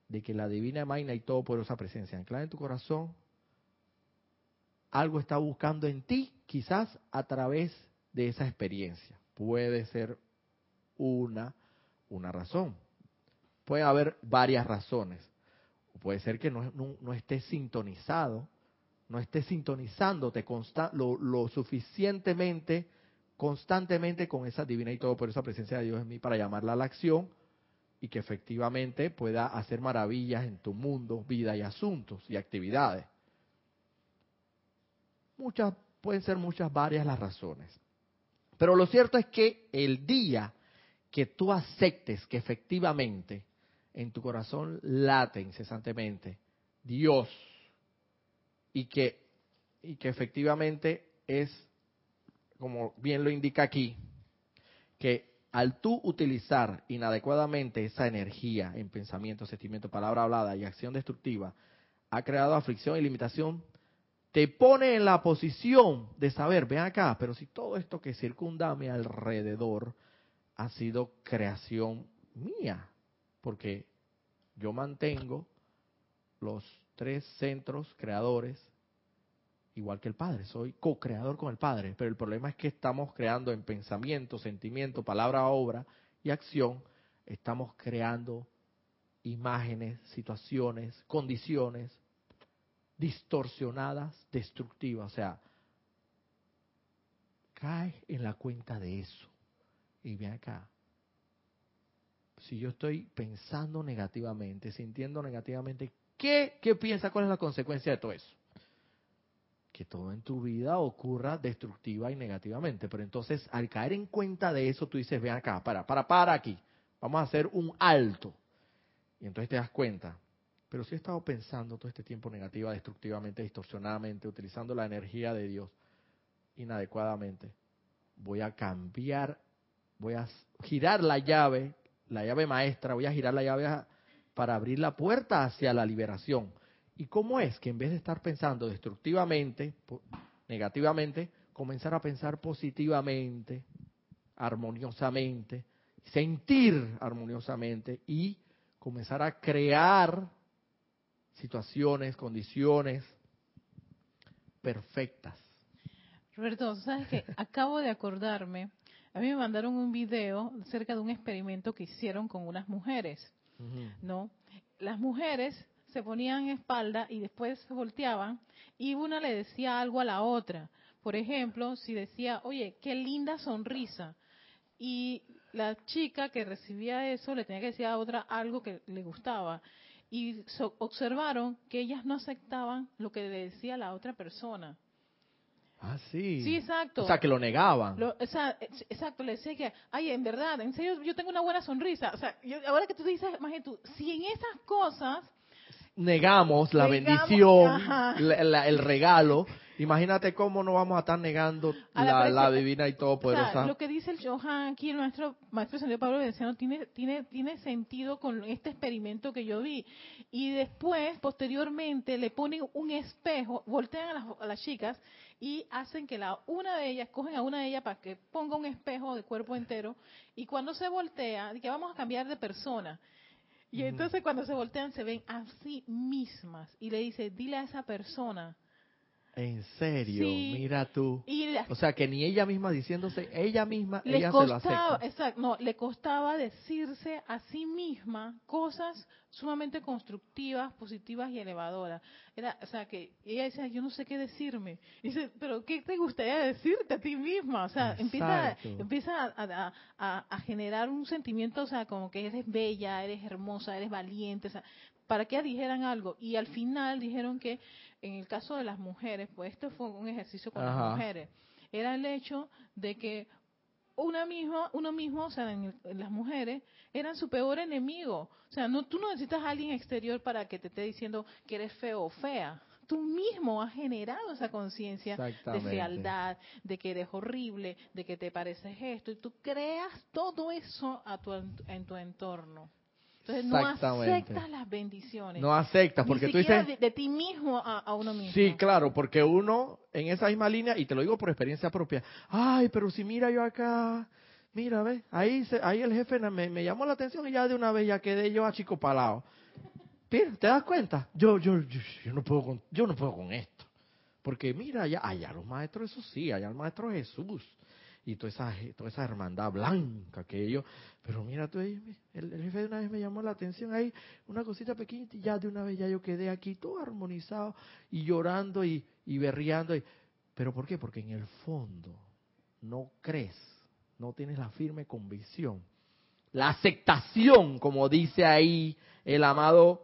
de que la divina magna y todopoderosa presencia anclada en tu corazón, algo está buscando en ti, quizás a través de esa experiencia. Puede ser una, una razón. Puede haber varias razones. puede ser que no, no, no estés sintonizado no estés sintonizándote lo, lo, suficientemente, constantemente con esa divina y todo por esa presencia de Dios en mí para llamarla a la acción y que efectivamente pueda hacer maravillas en tu mundo, vida y asuntos y actividades. Muchas, pueden ser muchas, varias las razones. Pero lo cierto es que el día que tú aceptes que efectivamente en tu corazón late incesantemente Dios, y que, y que efectivamente es, como bien lo indica aquí, que al tú utilizar inadecuadamente esa energía en pensamiento, sentimiento, palabra hablada y acción destructiva, ha creado aflicción y limitación, te pone en la posición de saber, ven acá, pero si todo esto que circunda a mi alrededor ha sido creación mía, porque yo mantengo los tres centros creadores, igual que el Padre. Soy co-creador con el Padre, pero el problema es que estamos creando en pensamiento, sentimiento, palabra, obra y acción, estamos creando imágenes, situaciones, condiciones distorsionadas, destructivas. O sea, cae en la cuenta de eso. Y ve acá. Si yo estoy pensando negativamente, sintiendo negativamente, ¿Qué, ¿Qué piensa? ¿Cuál es la consecuencia de todo eso? Que todo en tu vida ocurra destructiva y negativamente. Pero entonces, al caer en cuenta de eso, tú dices, ven acá, para, para, para aquí. Vamos a hacer un alto. Y entonces te das cuenta. Pero si he estado pensando todo este tiempo negativa, destructivamente, distorsionadamente, utilizando la energía de Dios inadecuadamente, voy a cambiar, voy a girar la llave, la llave maestra, voy a girar la llave para abrir la puerta hacia la liberación. ¿Y cómo es que en vez de estar pensando destructivamente, negativamente, comenzar a pensar positivamente, armoniosamente, sentir armoniosamente y comenzar a crear situaciones, condiciones perfectas? Roberto, ¿sabes qué? Acabo de acordarme, a mí me mandaron un video acerca de un experimento que hicieron con unas mujeres. ¿no? Las mujeres se ponían espalda y después se volteaban y una le decía algo a la otra. Por ejemplo, si decía, oye, qué linda sonrisa. Y la chica que recibía eso le tenía que decir a otra algo que le gustaba. Y observaron que ellas no aceptaban lo que le decía la otra persona. Ah, sí. Sí, exacto. O sea, que lo negaban. o sea, exacto, le decía que, ay, en verdad, en serio, yo tengo una buena sonrisa. O sea, ahora que tú dices, imagínate tú, si en esas cosas... Negamos la bendición, el regalo, Imagínate cómo no vamos a estar negando la, divina y todopoderosa. O lo que dice el Johan aquí, el maestro, maestro San Pablo Veneciano, tiene, tiene, tiene sentido con este experimento que yo vi. Y después, posteriormente, le ponen un espejo, voltean a las, a las chicas y hacen que la una de ellas, cogen a una de ellas para que ponga un espejo de cuerpo entero. Y cuando se voltea, que vamos a cambiar de persona. Y entonces cuando se voltean se ven a sí mismas y le dice, dile a esa persona en serio, mira tú. o sea, que ni ella misma diciéndose, ella misma, ella se lo acepta. Exacto, no, le costaba decirse a sí misma cosas sumamente constructivas, positivas y elevadoras. Era, o sea, que ella decía, yo no sé qué decirme. dice, pero ¿qué te gustaría decirte a ti misma? O sea, empieza, empieza a, a, generar un sentimiento, o sea, como que eres bella, eres hermosa, eres valiente, o sea, para que dijeran algo. Y al final dijeron que en el caso de las mujeres, pues esto fue un ejercicio con las mujeres, era el hecho de que una misma, uno mismo, o sea, en, las mujeres, eran su peor enemigo. O sea, no, tú no necesitas a alguien exterior para que te esté diciendo que eres feo o fea. Tú mismo has generado esa conciencia de fealdad, de que eres horrible, de que te pareces esto, y tú creas todo eso a tu, en tu entorno. Entonces no aceptas las bendiciones. No aceptas porque tú dices... De, de, ti mismo a, uno mismo. Sí, claro, porque uno en esa misma línea, y te lo digo por experiencia propia, ay, pero si mira yo acá, mira, ve, ahí, ahí el jefe me, me, llamó la atención y ya de una vez ya quedé yo a chico palado. ¿te das cuenta? Yo, yo, yo, no puedo con, yo no puedo con esto. Porque mira, allá, allá los maestros, eso sí, allá el maestro Jesús y toda esa, toda esa hermandad blanca que ellos, pero mira tú ahí, el, jefe de una vez me llamó la atención ahí, una cosita pequeñita y ya de una vez ya yo quedé aquí todo armonizado y llorando y, y berreando. Y, ¿Pero por qué? Porque en el fondo no crees, no tienes la firme convicción. La aceptación, como dice ahí el amado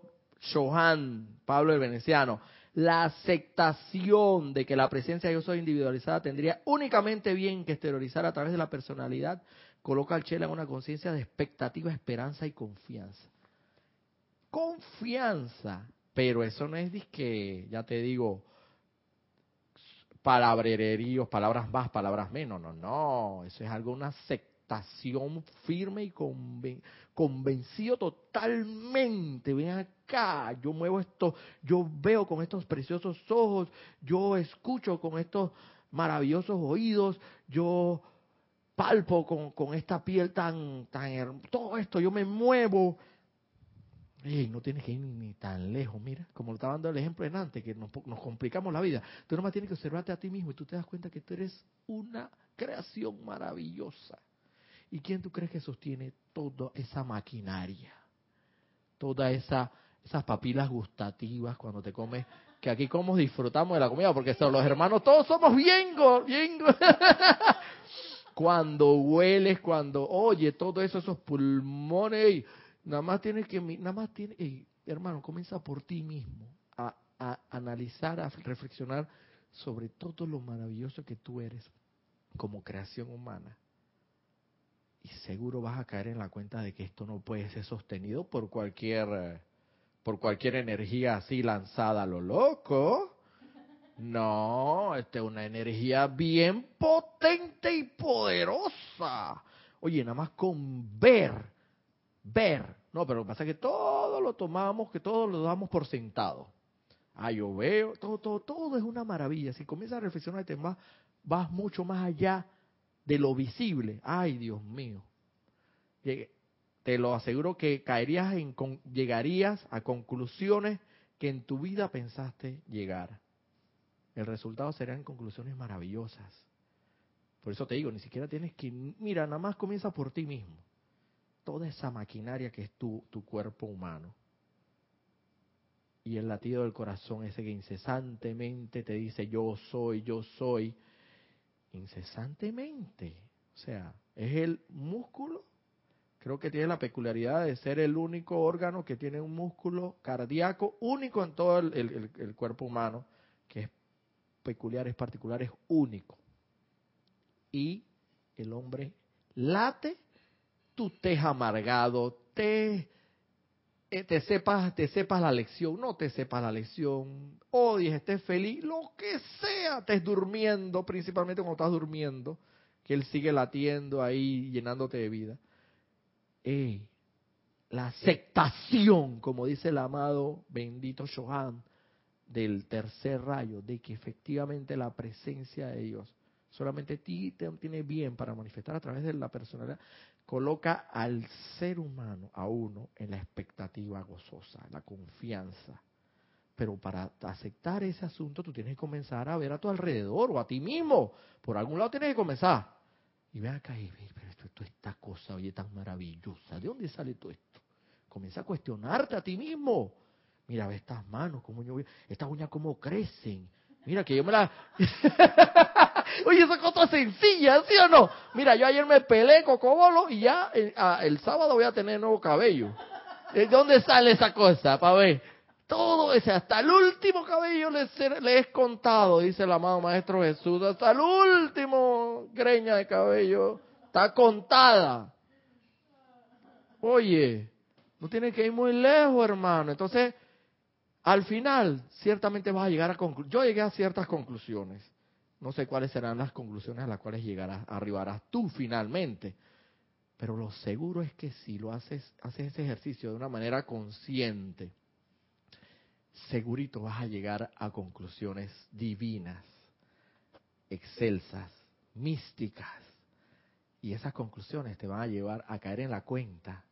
Johan Pablo el Veneciano, la aceptación de que la presencia de yo soy individualizada tendría únicamente bien que exteriorizar a través de la personalidad, coloca al Chela en una conciencia de expectativa, esperanza y confianza. Confianza, pero eso no es que, ya te digo, palabreríos, palabras más, palabras menos, no, no, eso es algo, una aceptación firme y convencido totalmente, ven acá, yo muevo esto, yo veo con estos preciosos ojos, yo escucho con estos maravillosos oídos, yo palpo con, con esta piel tan, tan todo esto, yo me muevo. y no tienes que ir ni, tan lejos, mira, como lo estaba dando el ejemplo en antes, que nos, nos complicamos la vida. Tú nomás tienes que observarte a ti mismo y tú te das cuenta que tú eres una creación maravillosa. ¿Y quién tú crees que sostiene toda esa maquinaria? Toda esa esas papilas gustativas cuando te comes, que aquí como disfrutamos de la comida, porque son los hermanos, todos somos bien, bien. cuando hueles, cuando oye todo eso, esos pulmones, nada más tienes que, nada más tienes, hermano, comienza por ti mismo a, a analizar, a reflexionar sobre todo lo maravilloso que tú eres como creación humana. Y seguro vas a caer en la cuenta de que esto no puede ser sostenido por cualquier por cualquier energía así lanzada a lo loco. No, esta es una energía bien potente y poderosa. Oye, nada más con ver, ver. No, pero lo que pasa es que todo lo tomamos, que todo lo damos por sentado. Ah, yo veo, todo, todo, todo es una maravilla. Si comienzas a reflexionar el tema, vas mucho más allá de lo visible. Ay, Dios mío te lo aseguro que caerías en, llegarías a conclusiones que en tu vida pensaste llegar. El resultado serían conclusiones maravillosas. Por eso te digo, ni siquiera tienes que, mira, nada más comienza por ti mismo. Toda esa maquinaria que es tu, tu cuerpo humano. y el latido del corazón, ese que incesantemente te dice yo soy, yo soy, incesantemente. O sea, es el músculo, creo que tiene la peculiaridad de ser el único órgano que tiene un músculo cardíaco único en todo el, cuerpo humano, que es peculiar, es particular, es único. Y el hombre late, tú estés amargado, te te sepas, te sepas la lección, no te sepas la lección, odies, estés feliz, lo que sea, estés durmiendo, principalmente cuando estás durmiendo, que él sigue latiendo ahí, llenándote de vida. la aceptación, como dice el amado bendito Johan, del tercer rayo, de que efectivamente la presencia de Dios solamente ti te tiene bien para manifestar a través de la personalidad, coloca al ser humano, a uno, en la expectativa gozosa, la confianza. Pero para aceptar ese asunto, tú tienes que comenzar a ver a tu alrededor o a ti mismo. Por algún lado tienes que comenzar. Y ve acá y ve, pero esto, esta cosa, oye, tan maravillosa. ¿De dónde sale todo esto? Comienza a cuestionarte a ti mismo. Mira, ve estas manos, cómo yo, estas uñas cómo crecen. Mira que yo me la... Oye, esa cosa sencilla, ¿sí o no? Mira, yo ayer me pelé cocobolo y ya el, ah, el sábado voy a tener nuevo cabello. ¿De dónde sale esa cosa? Para ver. Todo ese, hasta el último cabello le he contado, dice el amado Maestro Jesús. Hasta el último greña de cabello está contada. Oye, no tiene que ir muy lejos, hermano. Entonces, al final, ciertamente vas a llegar a conclusiones. Yo llegué a ciertas conclusiones. No sé cuáles serán las conclusiones a las cuales llegarás, arribarás tú finalmente. Pero lo seguro es que si lo haces, haces ese ejercicio de una manera consciente, segurito vas a llegar a conclusiones divinas, excelsas, místicas. Y esas conclusiones te van a llevar a caer en la cuenta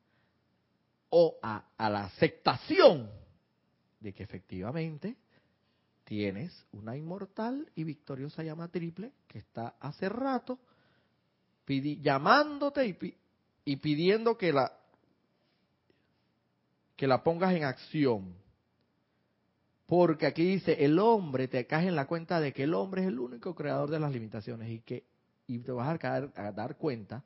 o a, a la aceptación de que efectivamente tienes una inmortal y victoriosa llama triple que está hace rato llamándote y, y, pidiendo que la que la pongas en acción. Porque aquí dice, el hombre, te caes en la cuenta de que el hombre es el único creador de las limitaciones y que y te vas a, a dar cuenta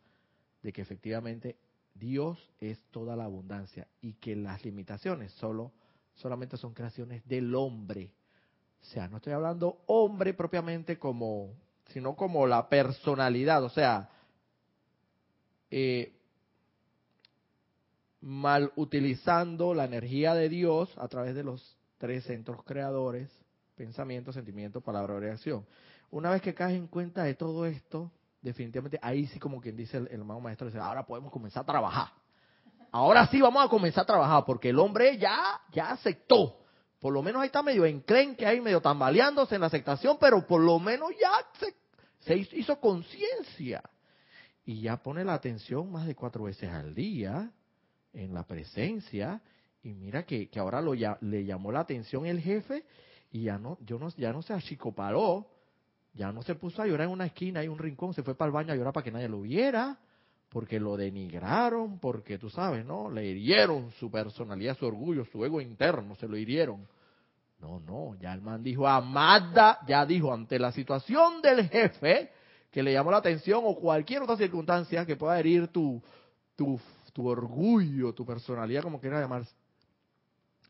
de que efectivamente Dios es toda la abundancia y que las limitaciones solo solamente son creaciones del hombre o sea, no estoy hablando hombre propiamente como, sino como la personalidad, o sea, eh, mal utilizando la energía de Dios a través de los tres centros creadores, pensamiento, sentimiento, palabra o reacción. Una vez que caes en cuenta de todo esto, definitivamente ahí sí como quien dice el, hermano maestro, dice, ahora podemos comenzar a trabajar. Ahora sí vamos a comenzar a trabajar porque el hombre ya, ya aceptó por lo menos ahí está medio enclenque, ahí medio tambaleándose en la aceptación, pero por lo menos ya se, hizo conciencia. Y ya pone la atención más de cuatro veces al día en la presencia. Y mira que, que ahora lo, ya, le llamó la atención el jefe y ya no, yo no, ya no se achicopaló, ya no se puso a llorar en una esquina y un rincón, se fue para el baño a llorar para que nadie lo viera, porque lo denigraron, porque tú sabes, ¿no? Le hirieron su personalidad, su orgullo, su ego interno, se lo hirieron. No, no, ya el man dijo, Amada, ya dijo, ante la situación del jefe que le llamó la atención o cualquier otra circunstancia que pueda herir tu, tu, tu orgullo, tu personalidad, como quiera llamarse.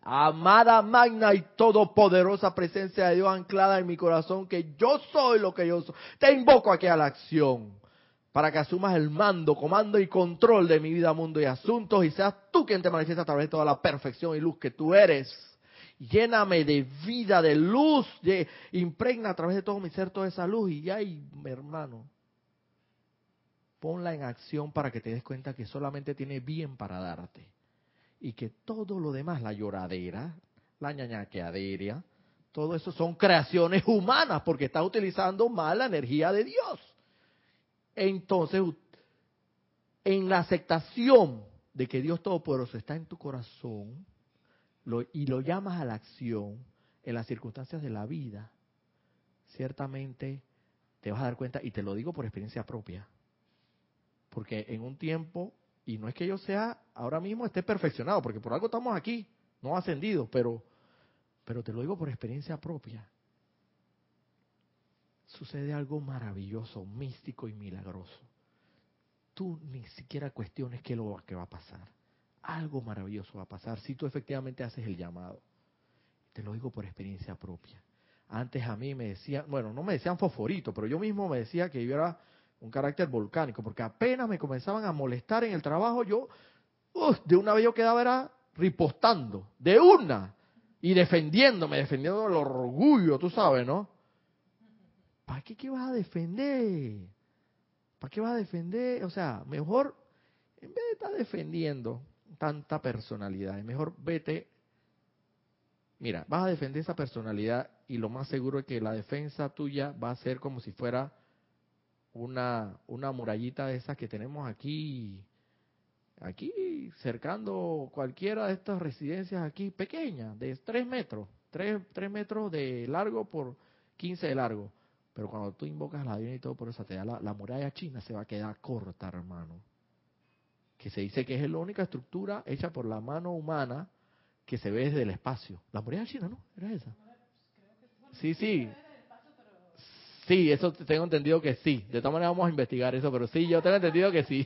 Amada, magna y todopoderosa presencia de Dios anclada en mi corazón, que yo soy lo que yo soy. Te invoco aquí a la acción para que asumas el mando, comando y control de mi vida, mundo y asuntos y seas tú quien te manifiesta a través de toda la perfección y luz que tú eres lléname de vida, de luz, de, impregna a través de todo mi ser toda esa luz y ya, y, hermano, ponla en acción para que te des cuenta que solamente tiene bien para darte y que todo lo demás, la lloradera, la ñañaqueadera, todo eso son creaciones humanas porque estás utilizando mal la energía de Dios. Entonces, en la aceptación de que Dios Todopoderoso está en tu corazón, y lo llamas a la acción en las circunstancias de la vida, ciertamente te vas a dar cuenta, y te lo digo por experiencia propia, porque en un tiempo, y no es que yo sea ahora mismo esté perfeccionado, porque por algo estamos aquí, no ascendido, pero pero te lo digo por experiencia propia. Sucede algo maravilloso, místico y milagroso. Tú ni siquiera cuestiones qué lo que va a pasar. Algo maravilloso va a pasar si tú efectivamente haces el llamado. Te lo digo por experiencia propia. Antes a mí me decían, bueno, no me decían fosforito, pero yo mismo me decía que yo era un carácter volcánico, porque apenas me comenzaban a molestar en el trabajo, yo, de una vez yo quedaba era ripostando, de una, y defendiéndome, defendiendo el orgullo, tú sabes, ¿no? ¿Para qué, qué vas a defender? ¿Para qué vas a defender? O sea, mejor, en vez de estar defendiendo tanta personalidad, mejor vete, mira, vas a defender esa personalidad y lo más seguro es que la defensa tuya va a ser como si fuera una, una murallita de esas que tenemos aquí, aquí cercando cualquiera de estas residencias aquí pequeñas, de 3 metros, 3, metros de largo por 15 de largo. Pero cuando tú invocas la divina y todo por eso, te da la, muralla china se va a quedar corta, hermano. Que se dice que es la única estructura hecha por la mano humana que se ve desde el espacio. La muralla china, ¿no? Era esa. Sí, sí. Sí, eso tengo entendido que sí. De todas maneras vamos a investigar eso, pero sí, yo tengo entendido que sí.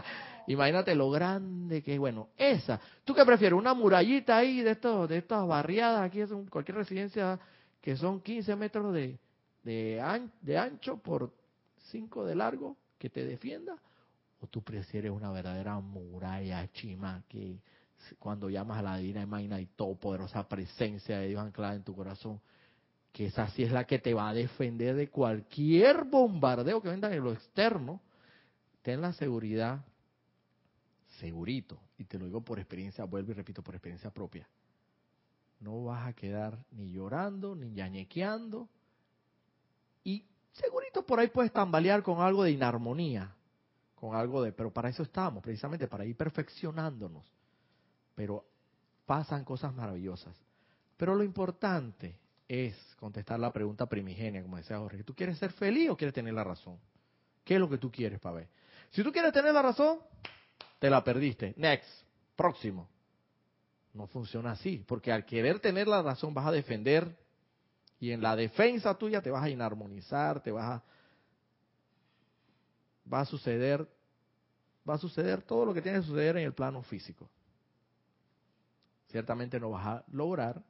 Imagínate lo grande que es. Bueno, esa. ¿Tú qué prefieres? ¿Una murallita ahí de, estos, de estas barriadas? Aquí es cualquier residencia que son 15 metros de, de, de ancho por 5 de largo que te defienda. ¿O tú prefieres una verdadera muralla chima que cuando llamas a la divina magna y poderosa presencia de Dios anclada en tu corazón que esa sí es la que te va a defender de cualquier bombardeo que venga en lo externo, ten la seguridad, segurito, y te lo digo por experiencia, vuelvo y repito, por experiencia propia, no vas a quedar ni llorando, ni yañequeando, y segurito por ahí puedes tambalear con algo de inarmonía, con algo de, pero para eso estamos, precisamente para ir perfeccionándonos, pero pasan cosas maravillosas. Pero lo importante es contestar la pregunta primigenia, como decía Jorge. ¿Tú quieres ser feliz o quieres tener la razón? ¿Qué es lo que tú quieres, ver? Si tú quieres tener la razón, te la perdiste. Next, próximo. No funciona así, porque al querer tener la razón vas a defender y en la defensa tuya te vas a inarmonizar, te vas a va a suceder va a suceder todo lo que tiene que suceder en el plano físico. Ciertamente no vas a lograr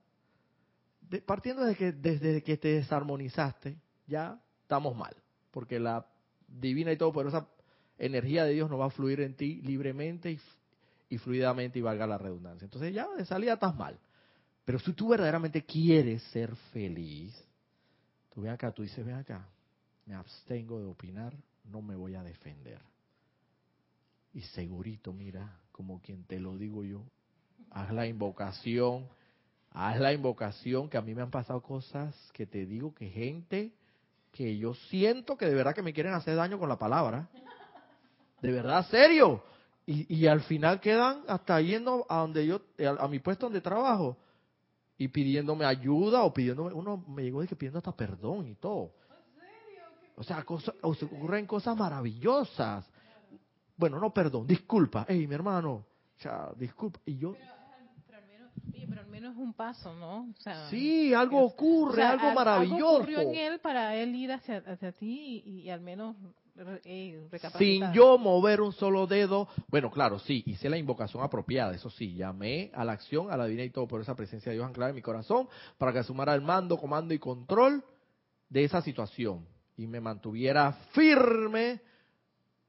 partiendo de que desde que te desarmonizaste, ya estamos mal, porque la divina y todopoderosa energía de Dios no va a fluir en ti libremente y, fluidamente y valga la redundancia. Entonces ya de salida estás mal. Pero si tú verdaderamente quieres ser feliz, tú ven acá, tú dices, ven acá, me abstengo de opinar, no me voy a defender. Y segurito, mira, como quien te lo digo yo, haz la invocación haz la invocación, que a mí me han pasado cosas que te digo que gente que yo siento que de verdad que me quieren hacer daño con la palabra. De verdad, serio. Y, y al final quedan hasta yendo a donde yo, a, mi puesto donde trabajo y pidiéndome ayuda o pidiéndome, uno me llegó que pidiendo hasta perdón y todo. O sea, cosas, ocurren cosas maravillosas. Bueno, no perdón, disculpa. Hey, mi hermano, o sea, disculpa. Y yo, pero al menos un paso, ¿no? O sea, sí, algo ocurre, algo maravilloso. Algo ocurrió en él para él ir hacia, hacia ti y, al menos eh, Sin yo mover un solo dedo. Bueno, claro, sí, hice la invocación apropiada, eso sí, llamé a la acción, a la divina y todo por esa presencia de Dios anclada en mi corazón, para que asumara el mando, comando y control de esa situación y me mantuviera firme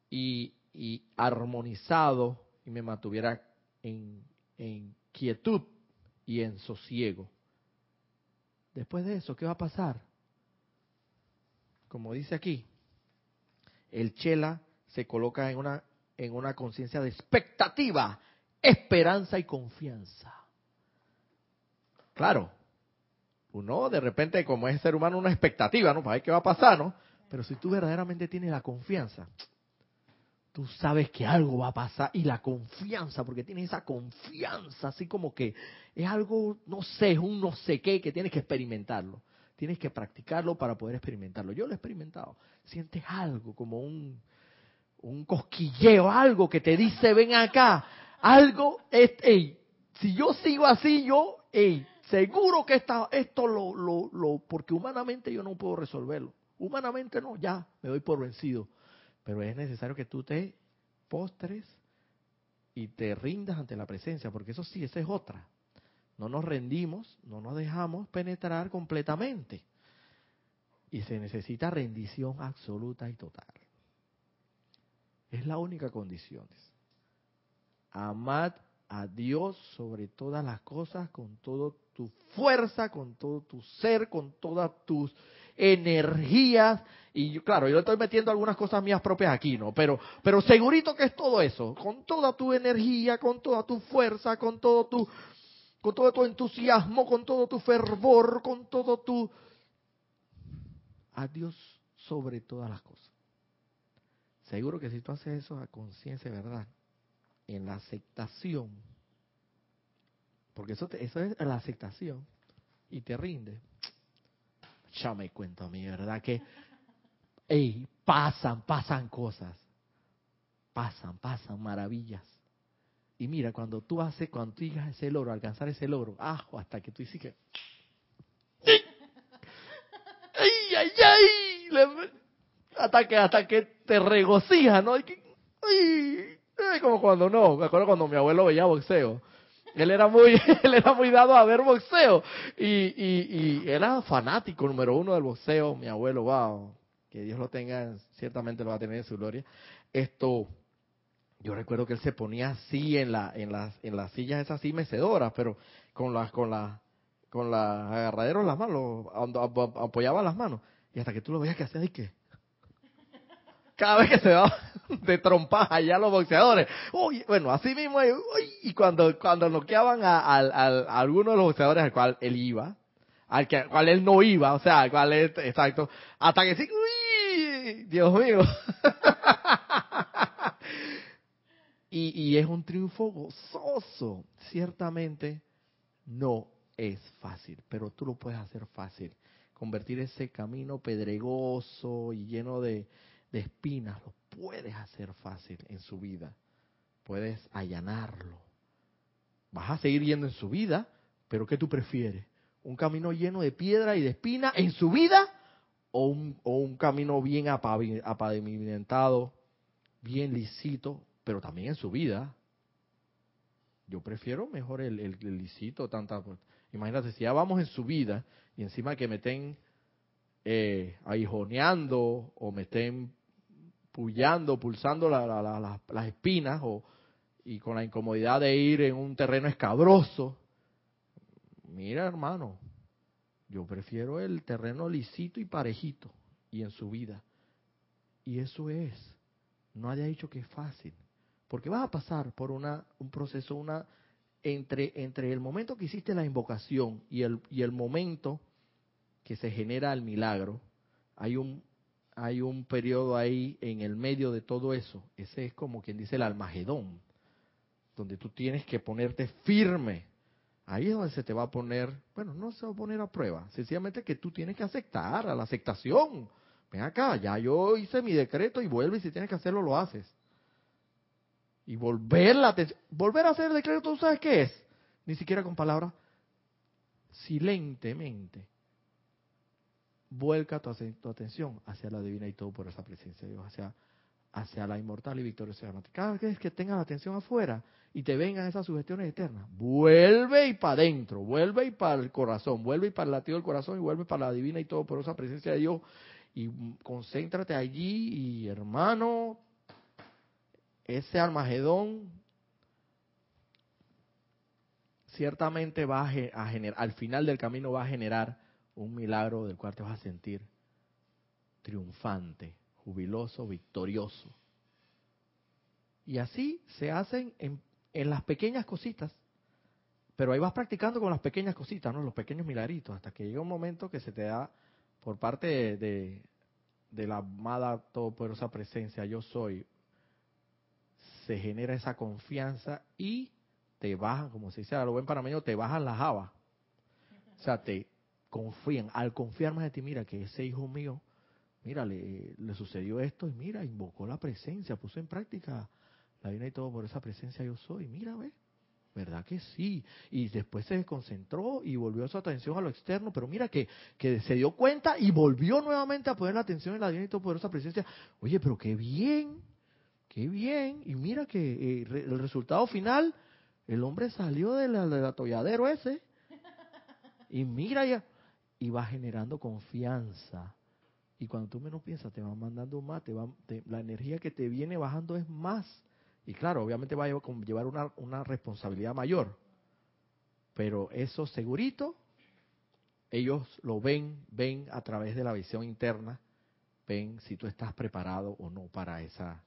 y, y armonizado y me mantuviera en, en quietud y en sosiego. Después de eso, ¿qué va a pasar? Como dice aquí, el chela se coloca en una, en una conciencia de expectativa, esperanza y confianza. Claro, uno de repente, como es ser humano, una expectativa, ¿no? Ver qué va a pasar, ¿no? Pero si tú verdaderamente tienes la confianza, tú sabes que algo va a pasar y la confianza, porque tienes esa confianza, así como que es algo, no sé, es un no sé qué, que tienes que experimentarlo. Tienes que practicarlo para poder experimentarlo. Yo lo he experimentado. Sientes algo, como un, un cosquilleo, algo que te dice, ven acá. Algo, es, si yo sigo así, yo, hey, seguro que esta, esto lo, lo, lo, porque humanamente yo no puedo resolverlo. Humanamente no, ya me doy por vencido. Pero es necesario que tú te postres y te rindas ante la presencia, porque eso sí, esa es otra. No nos rendimos, no nos dejamos penetrar completamente. Y se necesita rendición absoluta y total. Es la única condición. Amad a Dios sobre todas las cosas, con toda tu fuerza, con todo tu ser, con todas tus energías. Y claro, yo estoy metiendo algunas cosas mías propias aquí, ¿no? Pero, pero segurito que es todo eso, con toda tu energía, con toda tu fuerza, con todo tu, con todo tu entusiasmo, con todo tu fervor, con todo tu... A Dios sobre todas las cosas. Seguro que si tú haces eso a conciencia, ¿verdad? En la aceptación, porque eso, es la aceptación, y te rinde, ya me cuento a mí, ¿verdad? Que, hey, pasan, pasan cosas. Pasan, pasan maravillas. Y mira, cuando tú haces, cuando tú llegas a ese logro, alcanzar ese logro, ah, hasta que tú dices que... ¡Ay, ay, ay! Hasta que, hasta que te regocija, ¿no? Como cuando no, me acuerdo cuando mi abuelo veía boxeo él era muy, él era muy dado a ver boxeo y, y, y era fanático número uno del boxeo. Mi abuelo, wow, que Dios lo tenga, ciertamente lo va a tener en su gloria. Esto, yo recuerdo que él se ponía así en la, en las, en las sillas esas así mecedoras, pero con las, con las, con las agarraderos las manos, apoyaba las manos y hasta que tú lo veías que hacía y que cada vez que se va de trompas allá los boxeadores. Uy, bueno, así mismo, y cuando, cuando noqueaban a, a, alguno de los boxeadores al cual él iba, al, que, cual él no iba, o sea, al cual él, exacto, hasta que sí, uy, Dios mío. y, es un triunfo gozoso. Ciertamente no es fácil, pero tú lo puedes hacer fácil. Convertir ese camino pedregoso y lleno de, de espinas, lo puedes hacer fácil en su vida. Puedes allanarlo. Vas a seguir yendo en su vida, pero ¿qué tú prefieres? ¿Un camino lleno de piedra y de espina en su vida? ¿O un, o un camino bien apavimentado, bien lisito, pero también en su vida? Yo prefiero mejor el, el, lisito, tanta... Imagínate, si ya vamos en su vida y encima que me estén eh, aguijoneando o me estén pullando, pulsando las espinas o, y con la incomodidad de ir en un terreno escabroso. Mira, hermano, yo prefiero el terreno lisito y parejito y en su vida. Y eso es. No haya dicho que es fácil. Porque vas a pasar por una, un proceso, una entre, entre el momento que hiciste la invocación y el, momento que se genera el milagro, hay un, hay un periodo ahí en el medio de todo eso. Ese es como quien dice el almagedón, donde tú tienes que ponerte firme. Ahí es donde se te va a poner, bueno, no se va a poner a prueba, sencillamente que tú tienes que aceptar, a la aceptación. Ven acá, ya yo hice mi decreto y vuelve y si tienes que hacerlo, lo haces. Y volver la volver a hacer el decreto, ¿tú sabes qué es? Ni siquiera con palabras, silentemente vuelca tu, atención hacia la divina y todo por esa presencia de Dios, hacia, hacia la inmortal y victoriosa Cada vez que tengas la atención afuera y te vengan esas sugestiones eternas, vuelve y para adentro, vuelve y para el corazón, vuelve y para el latido del corazón y vuelve para la divina y todo por esa presencia de Dios y concéntrate allí y hermano, ese Armagedón ciertamente va a, generar, al final del camino va a generar un milagro del cual te vas a sentir triunfante, jubiloso, victorioso. Y así se hacen en, en, las pequeñas cositas. Pero ahí vas practicando con las pequeñas cositas, ¿no? Los pequeños milagritos, hasta que llega un momento que se te da por parte de, de, la amada todopoderosa presencia, yo soy, se genera esa confianza y te bajan, como se dice a lo buen panameño, te bajan las habas. O sea, te, confían, al confiar más de ti, mira que ese hijo mío, mira, le, le sucedió esto y mira, invocó la presencia, puso en práctica la vida y todo por esa presencia yo soy, mira, ve. ¿Verdad que sí? Y después se desconcentró y volvió su atención a lo externo, pero mira que, que se dio cuenta y volvió nuevamente a poner la atención en la divina y poderosa presencia. Oye, pero qué bien, qué bien. Y mira que eh, el resultado final, el hombre salió del, atolladero ese. Y mira ya, y va generando confianza. Y cuando tú menos piensas, te va mandando más, te va, la energía que te viene bajando es más y claro, obviamente va a llevar una, una responsabilidad mayor. Pero eso segurito, ellos lo ven, ven a través de la visión interna, ven si tú estás preparado o no para esa.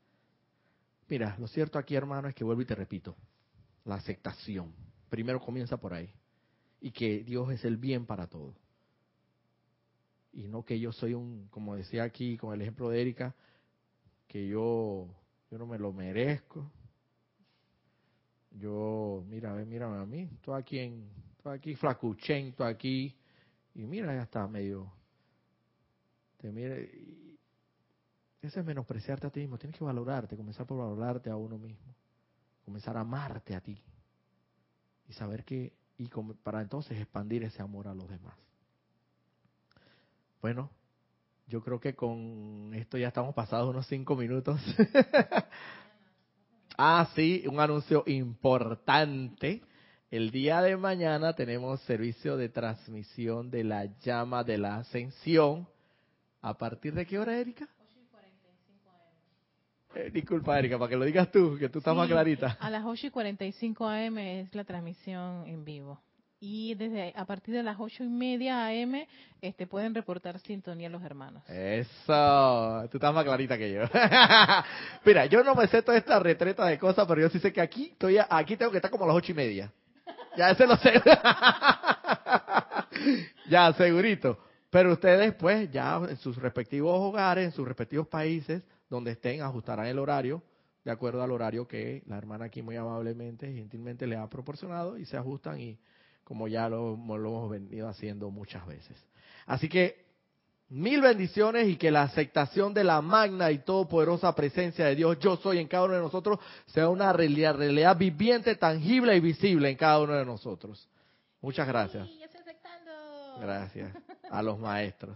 Mira, lo cierto aquí, hermano, es que vuelvo y te repito, la aceptación. Primero comienza por ahí. Y que Dios es el bien para todo. Y no que yo soy un, como decía aquí con el ejemplo de Erika, que yo yo no me lo merezco. Yo, mira, ve, mírame a mí, estoy aquí en, estoy aquí flacuchen, estoy aquí, y mira, ya está medio, te mire, eso es menospreciarte a ti mismo, tienes que valorarte, comenzar por valorarte a uno mismo, comenzar a amarte a ti, y saber que, y para entonces expandir ese amor a los demás. Bueno, yo creo que con esto ya estamos pasados unos cinco minutos. ah, sí, un anuncio importante. El día de mañana tenemos servicio de transmisión de la llama de la ascensión. ¿A partir de qué hora, Erika? Eh, disculpa, Erika, para que lo digas tú, que tú estás más clarita. A las 8 y 45 AM es la transmisión en vivo y desde a partir de las ocho y media AM este, pueden reportar sintonía los hermanos. Eso, tú estás más clarita que yo. Mira, yo no me sé toda esta retreta de cosas, pero yo sí sé que aquí estoy, aquí tengo que estar como a las ocho y media. Ya ese lo sé. ya, segurito. Pero ustedes, pues, ya en sus respectivos hogares, en sus respectivos países, donde estén, ajustarán el horario de acuerdo al horario que la hermana aquí muy amablemente y gentilmente le ha proporcionado y se ajustan y como ya lo, hemos venido haciendo muchas veces. Así que mil bendiciones y que la aceptación de la magna y todopoderosa presencia de Dios, yo soy en cada uno de nosotros, sea una realidad, realidad viviente, tangible y visible en cada uno de nosotros. Muchas gracias. Sí, estoy aceptando. Gracias a los maestros.